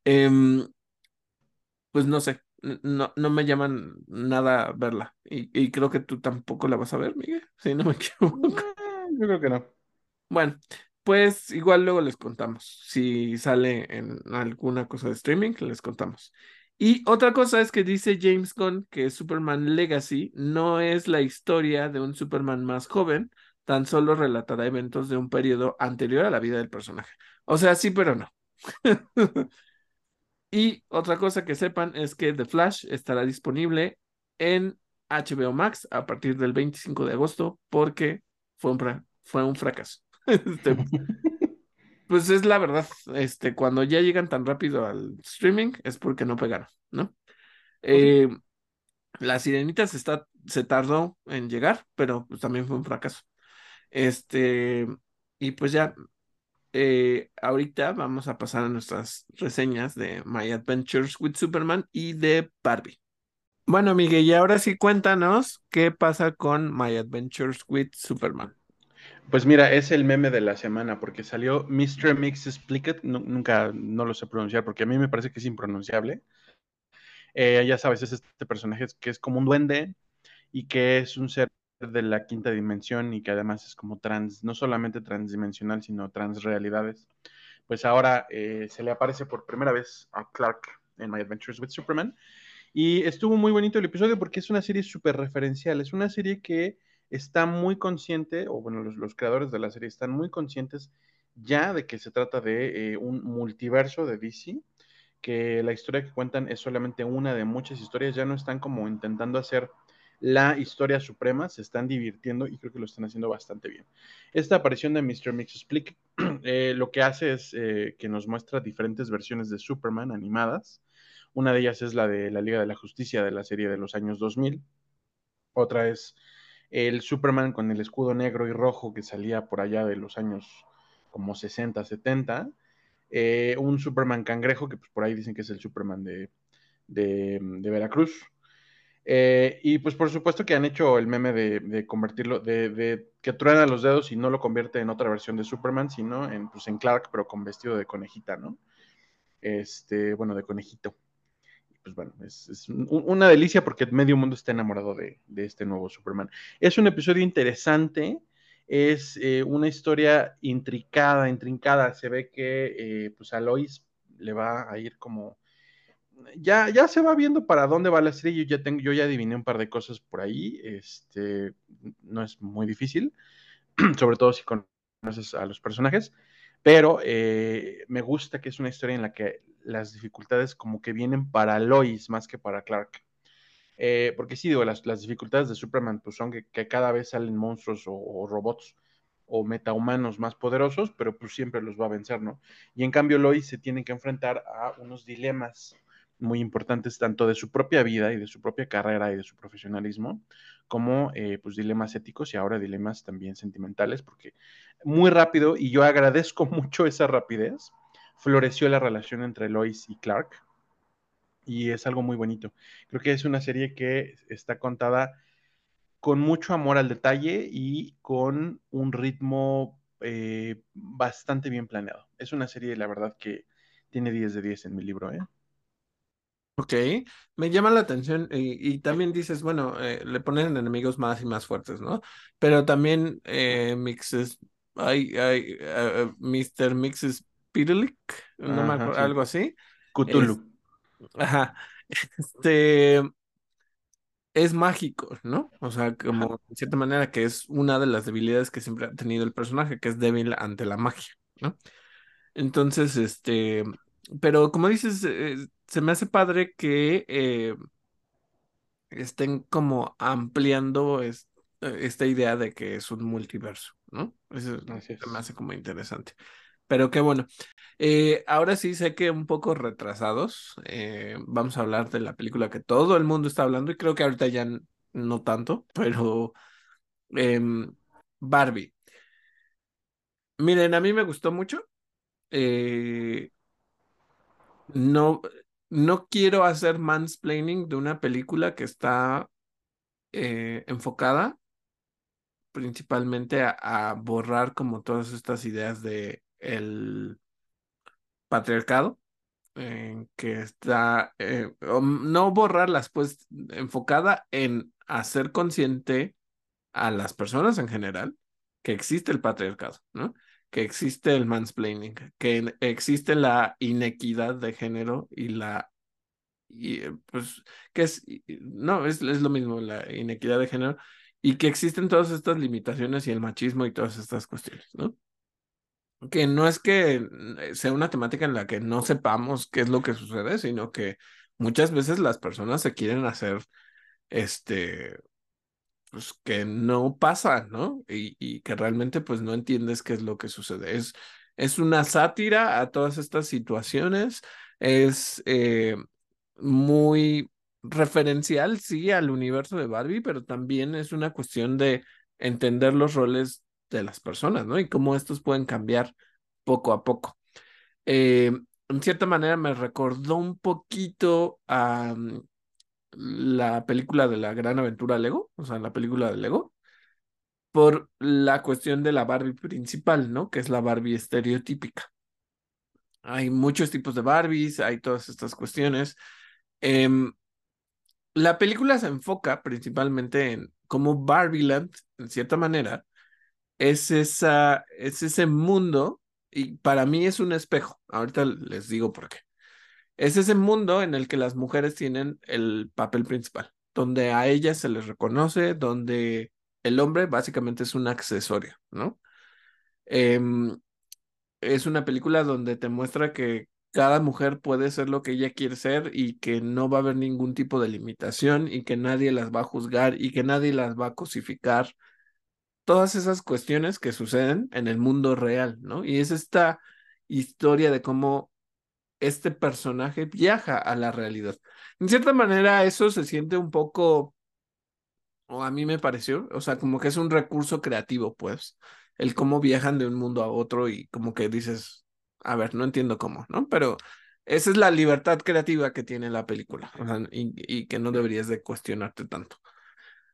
Em, pues no sé, no, no me llaman nada verla. Y, y creo que tú tampoco la vas a ver, Miguel, si no me equivoco. Eh, yo creo que no. Bueno, pues igual luego les contamos. Si sale en alguna cosa de streaming, les contamos. Y otra cosa es que dice James Gunn que Superman Legacy no es la historia de un Superman más joven, tan solo relatará eventos de un periodo anterior a la vida del personaje. O sea, sí, pero no. Y otra cosa que sepan es que The Flash estará disponible en HBO Max a partir del 25 de agosto porque fue un, fue un fracaso. Este, pues es la verdad, este, cuando ya llegan tan rápido al streaming es porque no pegaron, ¿no? Eh, La Sirenita se, está, se tardó en llegar, pero pues también fue un fracaso. Este, y pues ya, eh, ahorita vamos a pasar a nuestras reseñas de My Adventures with Superman y de Barbie. Bueno, Miguel, y ahora sí cuéntanos qué pasa con My Adventures with Superman. Pues mira, es el meme de la semana porque salió Mr. Mix Explicated, nu- nunca no lo sé pronunciar porque a mí me parece que es impronunciable. Eh, ya sabes, es este personaje que es como un duende y que es un ser de la quinta dimensión y que además es como trans, no solamente transdimensional, sino transrealidades. Pues ahora eh, se le aparece por primera vez a Clark en My Adventures with Superman y estuvo muy bonito el episodio porque es una serie súper referencial, es una serie que está muy consciente, o bueno, los, los creadores de la serie están muy conscientes ya de que se trata de eh, un multiverso de DC, que la historia que cuentan es solamente una de muchas historias, ya no están como intentando hacer la historia suprema, se están divirtiendo y creo que lo están haciendo bastante bien. Esta aparición de Mr. Mix Explique eh, lo que hace es eh, que nos muestra diferentes versiones de Superman animadas. Una de ellas es la de la Liga de la Justicia de la serie de los años 2000. Otra es el Superman con el escudo negro y rojo que salía por allá de los años como 60, 70. Eh, un Superman cangrejo que pues, por ahí dicen que es el Superman de, de, de Veracruz. Eh, y pues por supuesto que han hecho el meme de, convertirlo, de, que truena los dedos y no lo convierte en otra versión de Superman, sino en, pues, en Clark, pero con vestido de conejita, ¿no? Este, bueno, de conejito. pues bueno, es, es un, una delicia porque medio mundo está enamorado de, de, este nuevo Superman. Es un episodio interesante, es eh, una historia intricada, intrincada. Se ve que eh, pues a Lois le va a ir como ya, ya se va viendo para dónde va la serie. Yo ya tengo, yo ya adiviné un par de cosas por ahí. Este no es muy difícil, sobre todo si conoces a los personajes. Pero eh, me gusta que es una historia en la que las dificultades como que vienen para Lois más que para Clark. Eh, porque sí, digo, las, las, dificultades de Superman pues son que, cada vez salen monstruos o, o, robots o metahumanos más poderosos, pero pues siempre los va a vencer, ¿no? Y en cambio Lois se tiene que enfrentar a unos dilemas muy importantes tanto de su propia vida y de su propia carrera y de su profesionalismo, como eh, pues dilemas éticos y ahora dilemas también sentimentales, porque muy rápido, y yo agradezco mucho esa rapidez, floreció la relación entre Lois y Clark, y es algo muy bonito. Creo que es una serie que está contada con mucho amor al detalle y con un ritmo eh, bastante bien planeado. Es una serie, la verdad, que tiene 10 de 10 en mi libro, ¿eh? Ok, me llama la atención y, y también dices, bueno, eh, le ponen enemigos más y más fuertes, ¿no? Pero también eh, Mixes, hay, hay uh, Mr. Mixes Pirlik, no me acuerdo, sí. algo así. Cthulhu. Es, ajá, este es mágico, ¿no? O sea, como de cierta manera que es una de las debilidades que siempre ha tenido el personaje, que es débil ante la magia, ¿no? Entonces, este, pero como dices, eh, se me hace padre que eh, estén como ampliando es, esta idea de que es un multiverso, ¿no? Eso Así se me hace como interesante. Pero qué bueno. Eh, ahora sí sé que un poco retrasados. Eh, vamos a hablar de la película que todo el mundo está hablando y creo que ahorita ya no tanto, pero eh, Barbie. Miren, a mí me gustó mucho. Eh, no, no quiero hacer mansplaining de una película que está eh, enfocada principalmente a, borrar como todas estas ideas de el patriarcado, eh, que está, eh, no borrarlas, pues enfocada en hacer consciente a las personas en general que existe el patriarcado, ¿no? Que existe el mansplaining, que existe la inequidad de género y la y pues que es no es, es lo mismo la inequidad de género y que existen todas estas limitaciones y el machismo y todas estas cuestiones, ¿no? Que no es que sea una temática en la que no sepamos qué es lo que sucede, sino que muchas veces las personas se quieren hacer este pues que no pasa, ¿no? Y, y, que realmente pues no entiendes qué es lo que sucede. Es, es una sátira a todas estas situaciones, es eh, muy referencial, sí, al universo de Barbie, pero también es una cuestión de entender los roles de las personas, ¿no? Y cómo estos pueden cambiar poco a poco. Eh, en cierta manera me recordó un poquito a la película de la gran aventura Lego, o sea, la película de Lego, por la cuestión de la Barbie principal, ¿no? Que es la Barbie estereotípica. Hay muchos tipos de Barbies, hay todas estas cuestiones. Eh, la película se enfoca principalmente en cómo Barbieland, en cierta manera, es, esa, es ese mundo, y para mí es un espejo. Ahorita les digo por qué. Es ese mundo en el que las mujeres tienen el papel principal, donde a ellas se les reconoce, donde el hombre básicamente es un accesorio, ¿no? Eh, es una película donde te muestra que cada mujer puede ser lo que ella quiere ser y que no va a haber ningún tipo de limitación y que nadie las va a juzgar y que nadie las va a cosificar. Todas esas cuestiones que suceden en el mundo real, ¿no? Y es esta historia de cómo este personaje viaja a la realidad. En cierta manera, eso se siente un poco, o a mí me pareció, o sea, como que es un recurso creativo, pues, el cómo viajan de un mundo a otro y como que dices, a ver, no entiendo cómo, ¿no? Pero esa es la libertad creativa que tiene la película y, que no deberías de cuestionarte tanto.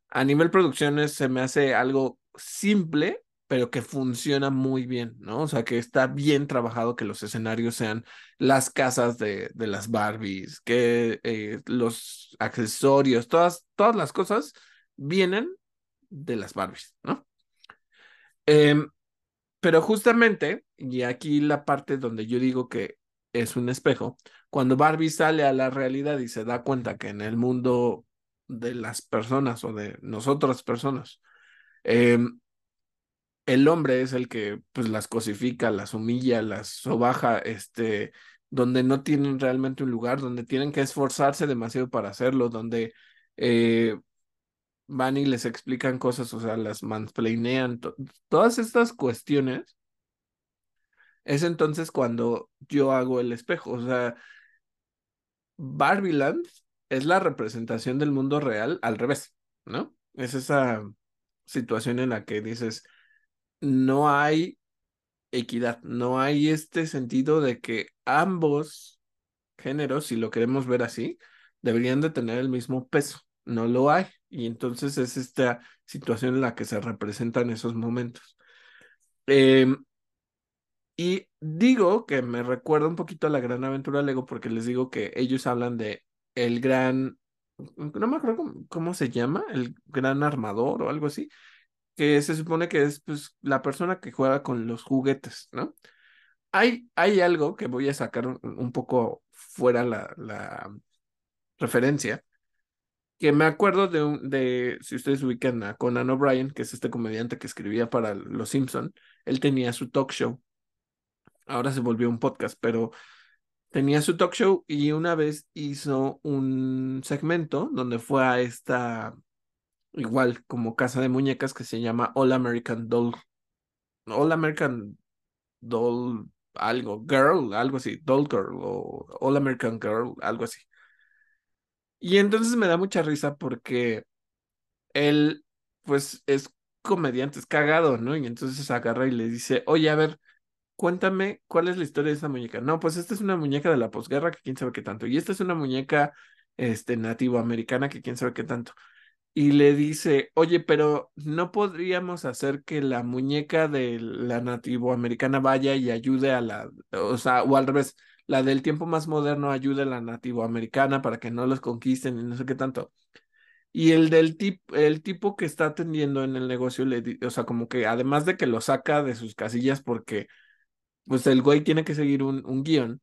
A nivel producciones se me hace algo simple, pero que funciona muy bien, ¿no? O sea, que está bien trabajado que los escenarios sean las casas de, de las Barbies, que eh, los accesorios, todas, todas las cosas vienen de las Barbies, ¿no? Em, pero justamente, y aquí la parte donde yo digo que es un espejo, cuando Barbie sale a la realidad y se da cuenta que en el mundo de las personas o de nosotras personas, em, el hombre es el que pues las cosifica, las humilla, las sobaja, este, donde no tienen realmente un lugar, donde tienen que esforzarse demasiado para hacerlo, donde eh, van y les explican cosas, o sea, las mansplainean, todas estas cuestiones. Es entonces cuando yo hago el espejo, o sea, Barbieland es la representación del mundo real al revés, ¿no? Es esa situación en la que dices, no hay equidad, no hay este sentido de que ambos géneros, si lo queremos ver así, deberían de tener el mismo peso. No lo hay. Y entonces es esta situación en la que se representan esos momentos. Em, y digo que me recuerda un poquito a la gran aventura Lego porque les digo que ellos hablan de el gran, no me acuerdo cómo, se llama, el gran armador o algo así, que se supone que es pues, la persona que juega con los juguetes, ¿no? Hay, hay algo que voy a sacar un, poco fuera la, la referencia, que me acuerdo de, un, de si ustedes ubican a Conan O'Brien, que es este comediante que escribía para Los Simpson, él tenía su talk show. Ahora se volvió un podcast, pero tenía su talk show y una vez hizo un segmento donde fue a esta, igual como casa de muñecas que se llama All American Doll, All American Doll, algo, Girl, algo así, Doll Girl o All American Girl, algo así. Y entonces me da mucha risa porque él, pues, es comediante, es cagado, ¿no? Y entonces agarra y le dice, oye, a ver, cuéntame cuál es la historia de esta muñeca. No, pues esta es una muñeca de la posguerra que quién sabe qué tanto. Y esta es una muñeca, este, nativoamericana que quién sabe qué tanto. Y le dice, oye, pero no podríamos hacer que la muñeca de la nativoamericana vaya y ayude a la, o sea, o al revés, la del tiempo más moderno ayude a la nativoamericana para que no los conquisten y no sé qué tanto. Y el del tip, el tipo que está atendiendo en el negocio, le, o sea, como que además de que lo saca de sus casillas porque pues el güey tiene que seguir un, un guion,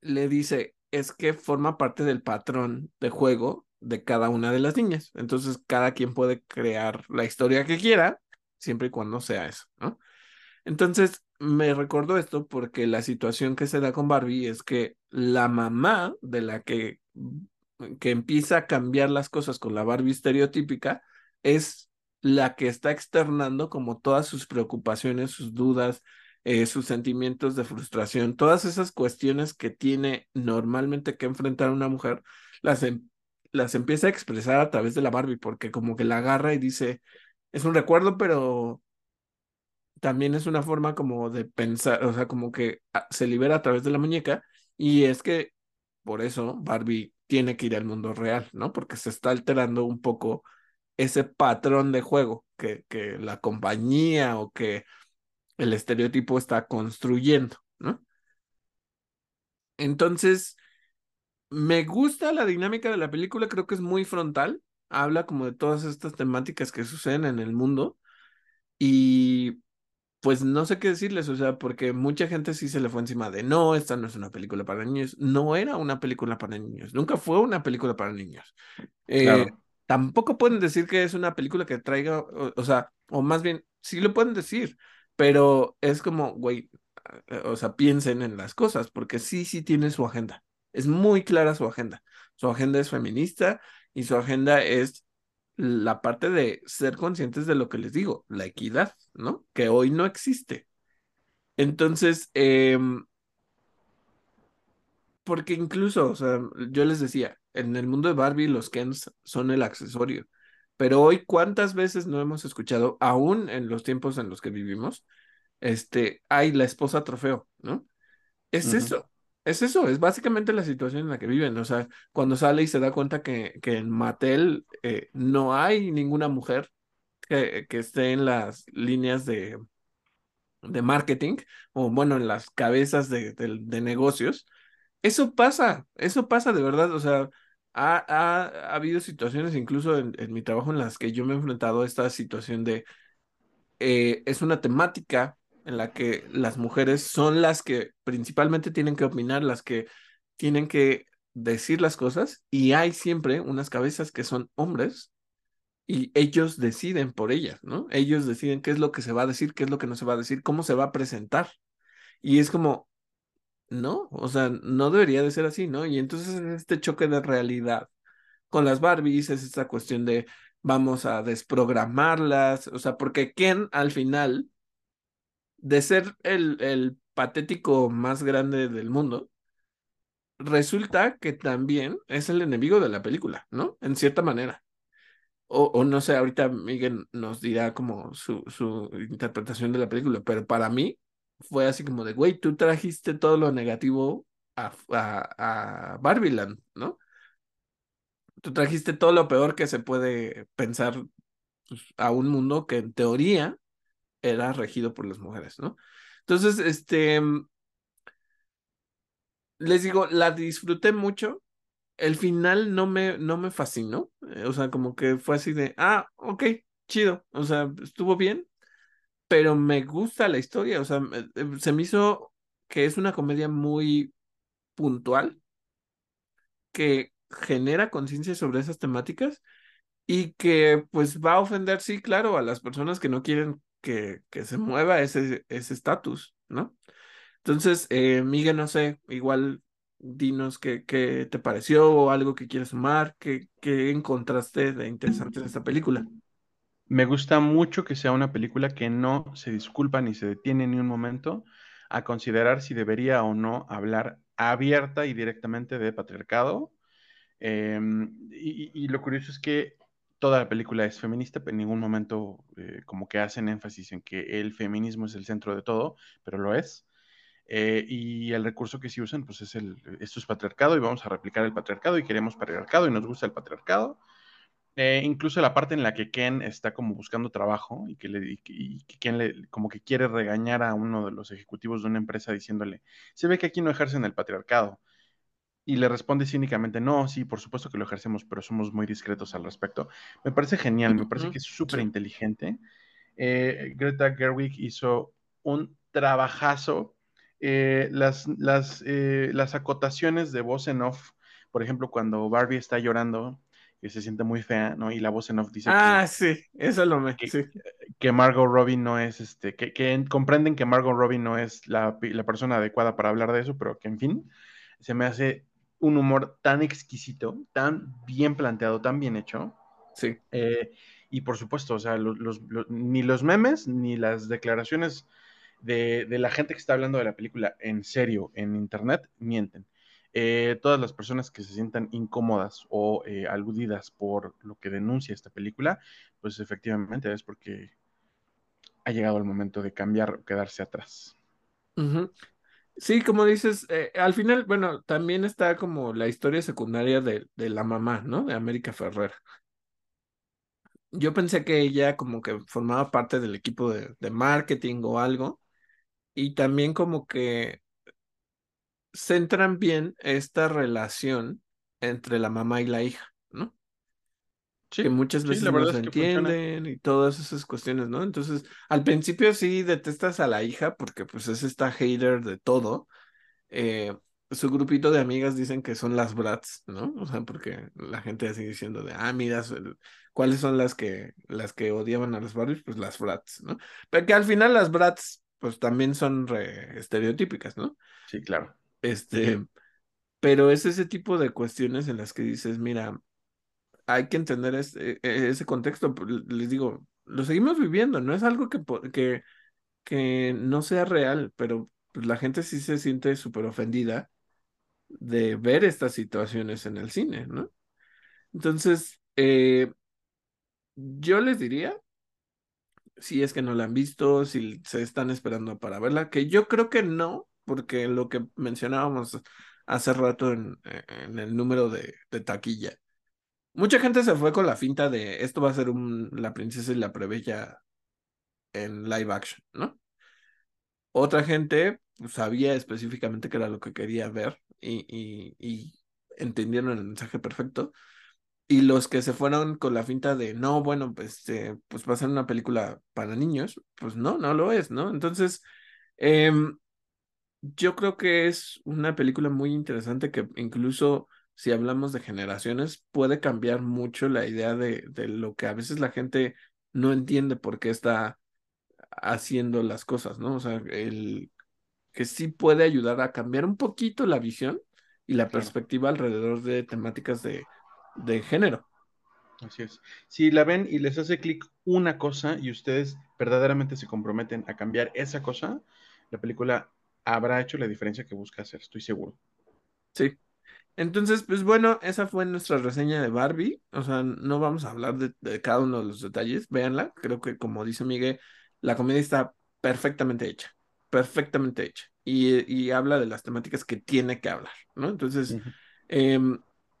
le dice, es que forma parte del patrón de juego de cada una de las niñas. Entonces, cada quien puede crear la historia que quiera, siempre y cuando sea eso, ¿no? Entonces, me recuerdo esto porque la situación que se da con Barbie es que la mamá de la que, que empieza a cambiar las cosas con la Barbie estereotípica es la que está externando como todas sus preocupaciones, sus dudas, eh, sus sentimientos de frustración, todas esas cuestiones que tiene normalmente que enfrentar una mujer, las, em, las empieza a expresar a través de la Barbie, porque como que la agarra y dice, es un recuerdo, pero también es una forma como de pensar, o sea, como que ah, se libera a través de la muñeca y es que por eso Barbie tiene que ir al mundo real, ¿no? Porque se está alterando un poco ese patrón de juego que, que la compañía o que el estereotipo está construyendo, ¿no? Entonces, me gusta la dinámica de la película, creo que es muy frontal, habla como de todas estas temáticas que suceden en el mundo y pues no sé qué decirles, o sea, porque mucha gente sí se le fue encima de, no, esta no es una película para niños, no era una película para niños, nunca fue una película para niños. Eh, tampoco pueden decir que es una película que traiga, o, sea, o más bien, sí lo pueden decir, pero es como, güey, eh, o sea, piensen en las cosas, porque sí, sí tiene su agenda, es muy clara su agenda. Su agenda es feminista y su agenda es la parte de ser conscientes de lo que les digo, la equidad, ¿no? Que hoy no existe. Entonces, em, porque incluso, o sea, yo les decía, en el mundo de Barbie los Kens son el accesorio, pero hoy cuántas veces no hemos escuchado, aún en los tiempos en los que vivimos, este, hay la esposa trofeo, ¿no? Es eso. Es eso, es básicamente la situación en la que viven. O sea, cuando sale y se da cuenta que, que en Mattel eh, no hay ninguna mujer que, que esté en las líneas de, de marketing, o bueno, en las cabezas de, de- negocios, eso pasa, eso pasa de verdad. O sea, ha, ha- ha habido situaciones, incluso en, en mi trabajo, en las que yo me he enfrentado a esta situación de eh, es una temática en la que las mujeres son las que principalmente tienen que opinar, las que tienen que decir las cosas y hay siempre unas cabezas que son hombres y ellos deciden por ellas, ¿no? Ellos deciden qué es lo que se va a decir, qué es lo que no se va a decir, cómo se va a presentar. Y es como, no, o sea, no debería de ser así, ¿no? Y entonces es este choque de realidad con las Barbies, es esta cuestión de vamos a desprogramarlas, o sea, porque Ken al final de ser el, el patético más grande del mundo, resulta que también es el enemigo de la película, ¿no? En cierta manera. O, o no sé, ahorita Miguel nos dirá como su, su interpretación de la película, pero para mí fue así como de, güey, tú trajiste todo lo negativo a, a, a ¿no? Tú trajiste todo lo peor que se puede pensar pues, a un mundo que en teoría era regido por las mujeres, ¿no? Entonces, este, les digo, la disfruté mucho. El final no me, no me fascinó. eh, O sea, como que fue así de, ah, ok, chido. O sea, estuvo bien, pero me gusta la historia. O sea, eh, se me hizo que es una comedia muy puntual, que genera conciencia sobre esas temáticas y que pues va a ofender, sí, claro, a las personas que no quieren que, que se mueva ese estatus, ¿no? Entonces, eh, Miguel, no sé, igual dinos qué, qué te pareció o algo que quieres sumar, qué, qué encontraste de interesante en esta película. Me gusta mucho que sea una película que no se disculpa ni se detiene ni un momento a considerar si debería o no hablar abierta y directamente de patriarcado. Y, y lo curioso es que toda la película es feminista, pero en ningún momento eh, como que hacen énfasis en que el feminismo es el centro de todo, pero lo es. Eh, y el recurso que sí usan, pues es el, esto es patriarcado y vamos a replicar el patriarcado y queremos patriarcado y nos gusta el patriarcado. Eh, incluso la parte en la que Ken está como buscando trabajo y que, le, que Ken le, como que quiere regañar a uno de los ejecutivos de una empresa diciéndole, se ve que aquí no ejercen el patriarcado. Y le responde cínicamente, no, sí, por supuesto que lo ejercemos, pero somos muy discretos al respecto. Me parece genial, me parece que es súper inteligente. Eh, Greta Gerwig hizo un trabajazo. Eh, las, las, eh, las acotaciones de voz en off, por ejemplo, cuando Barbie está llorando, que se siente muy fea, ¿no? Y la voz en off dice que, Ah, sí, eso lo me, que, sí, que Margot Robbie no es, este, que, que comprenden que Margot Robbie no es la, la persona adecuada para hablar de eso, pero que en fin, se me hace un humor tan exquisito, tan bien planteado, tan bien hecho. sí. Eh, y por supuesto, o sea, los, los, los, ni los memes ni las declaraciones de, de, la gente que está hablando de la película en serio en internet mienten. Eh, todas las personas que se sientan incómodas o eh, aludidas por lo que denuncia esta película, pues efectivamente es porque ha llegado el momento de cambiar o quedarse atrás. Uh -huh. Sí, como dices, eh, al final, bueno, también está como la historia secundaria de, de la mamá, ¿no? De América Ferrer. Yo pensé que ella como que formaba parte del equipo de, de marketing o algo, y también como que centran bien esta relación entre la mamá y la hija. Sí, que muchas sí, veces la no se entienden y todas esas cuestiones, ¿no? Entonces, al principio sí detestas a la hija porque pues es esta hater de todo. Eh, su grupito de amigas dicen que son las brats, ¿no? O sea, porque la gente así diciendo de, ah, mira, ¿cuáles son las que, las que odiaban a las Barbies? Pues las brats, ¿no? Pero que al final las brats, pues también son re estereotípicas, ¿no? Sí, claro. Este, pero es ese tipo de cuestiones en las que dices, mira, hay que entender ese, ese contexto. Les digo, lo seguimos viviendo, no es algo que, que, que no sea real, pero pues, la gente sí se siente súper ofendida de ver estas situaciones en el cine, ¿no? Entonces, eh, yo les diría, si es que no la han visto, si se están esperando para verla, que yo creo que no, porque lo que mencionábamos hace rato en, en el número de, de, taquilla, mucha gente se fue con la finta de esto va a ser un, la princesa y la plebeya en live action, ¿no? Otra gente sabía específicamente qué era lo que quería ver y, entendieron el mensaje perfecto. Y los que se fueron con la finta de, no, bueno, pues, eh, pues va a ser una película para niños, pues no, no lo es, ¿no? Entonces, eh, yo creo que es una película muy interesante que incluso si hablamos de generaciones puede cambiar mucho la idea de, de lo que a veces la gente no entiende por qué está haciendo las cosas, ¿no? O sea, el que sí puede ayudar a cambiar un poquito la visión y la Claro. perspectiva alrededor de temáticas de, de género. Así es. Si la ven y les hace clic una cosa y ustedes verdaderamente se comprometen a cambiar esa cosa, la película habrá hecho la diferencia que busca hacer, estoy seguro. Sí. Entonces, pues bueno, esa fue nuestra reseña de Barbie. O sea, no vamos a hablar de, de cada uno de los detalles. Véanla. Creo que, como dice Miguel, la comedia está perfectamente hecha. Perfectamente hecha. Y, y habla de las temáticas que tiene que hablar, ¿no? Entonces, Ujú. eh,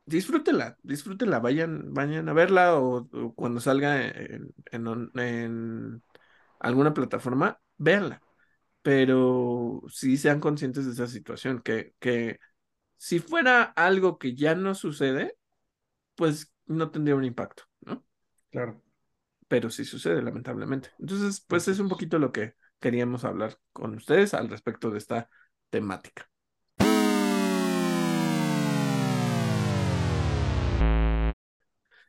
disfrútenla, disfrútenla, vayan, vayan a verla o, o cuando salga en, en, en alguna plataforma, véanla. Pero sí sean conscientes de esa situación, que, que si fuera algo que ya no sucede, pues no tendría un impacto, ¿no? Claro, Pero sí sucede, lamentablemente. Entonces, pues es un poquito lo que queríamos hablar con ustedes al respecto de esta temática.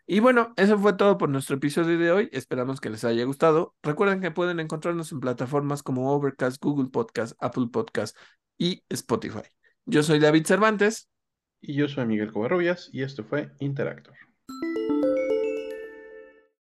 Y bueno, eso fue todo por nuestro episodio de hoy. Esperamos que les haya gustado. Recuerden que pueden encontrarnos en plataformas como Overcast, Google Podcast, Apple Podcast y Spotify. Yo soy David Cervantes. Y yo soy Miguel Covarrubias y esto fue Interactor.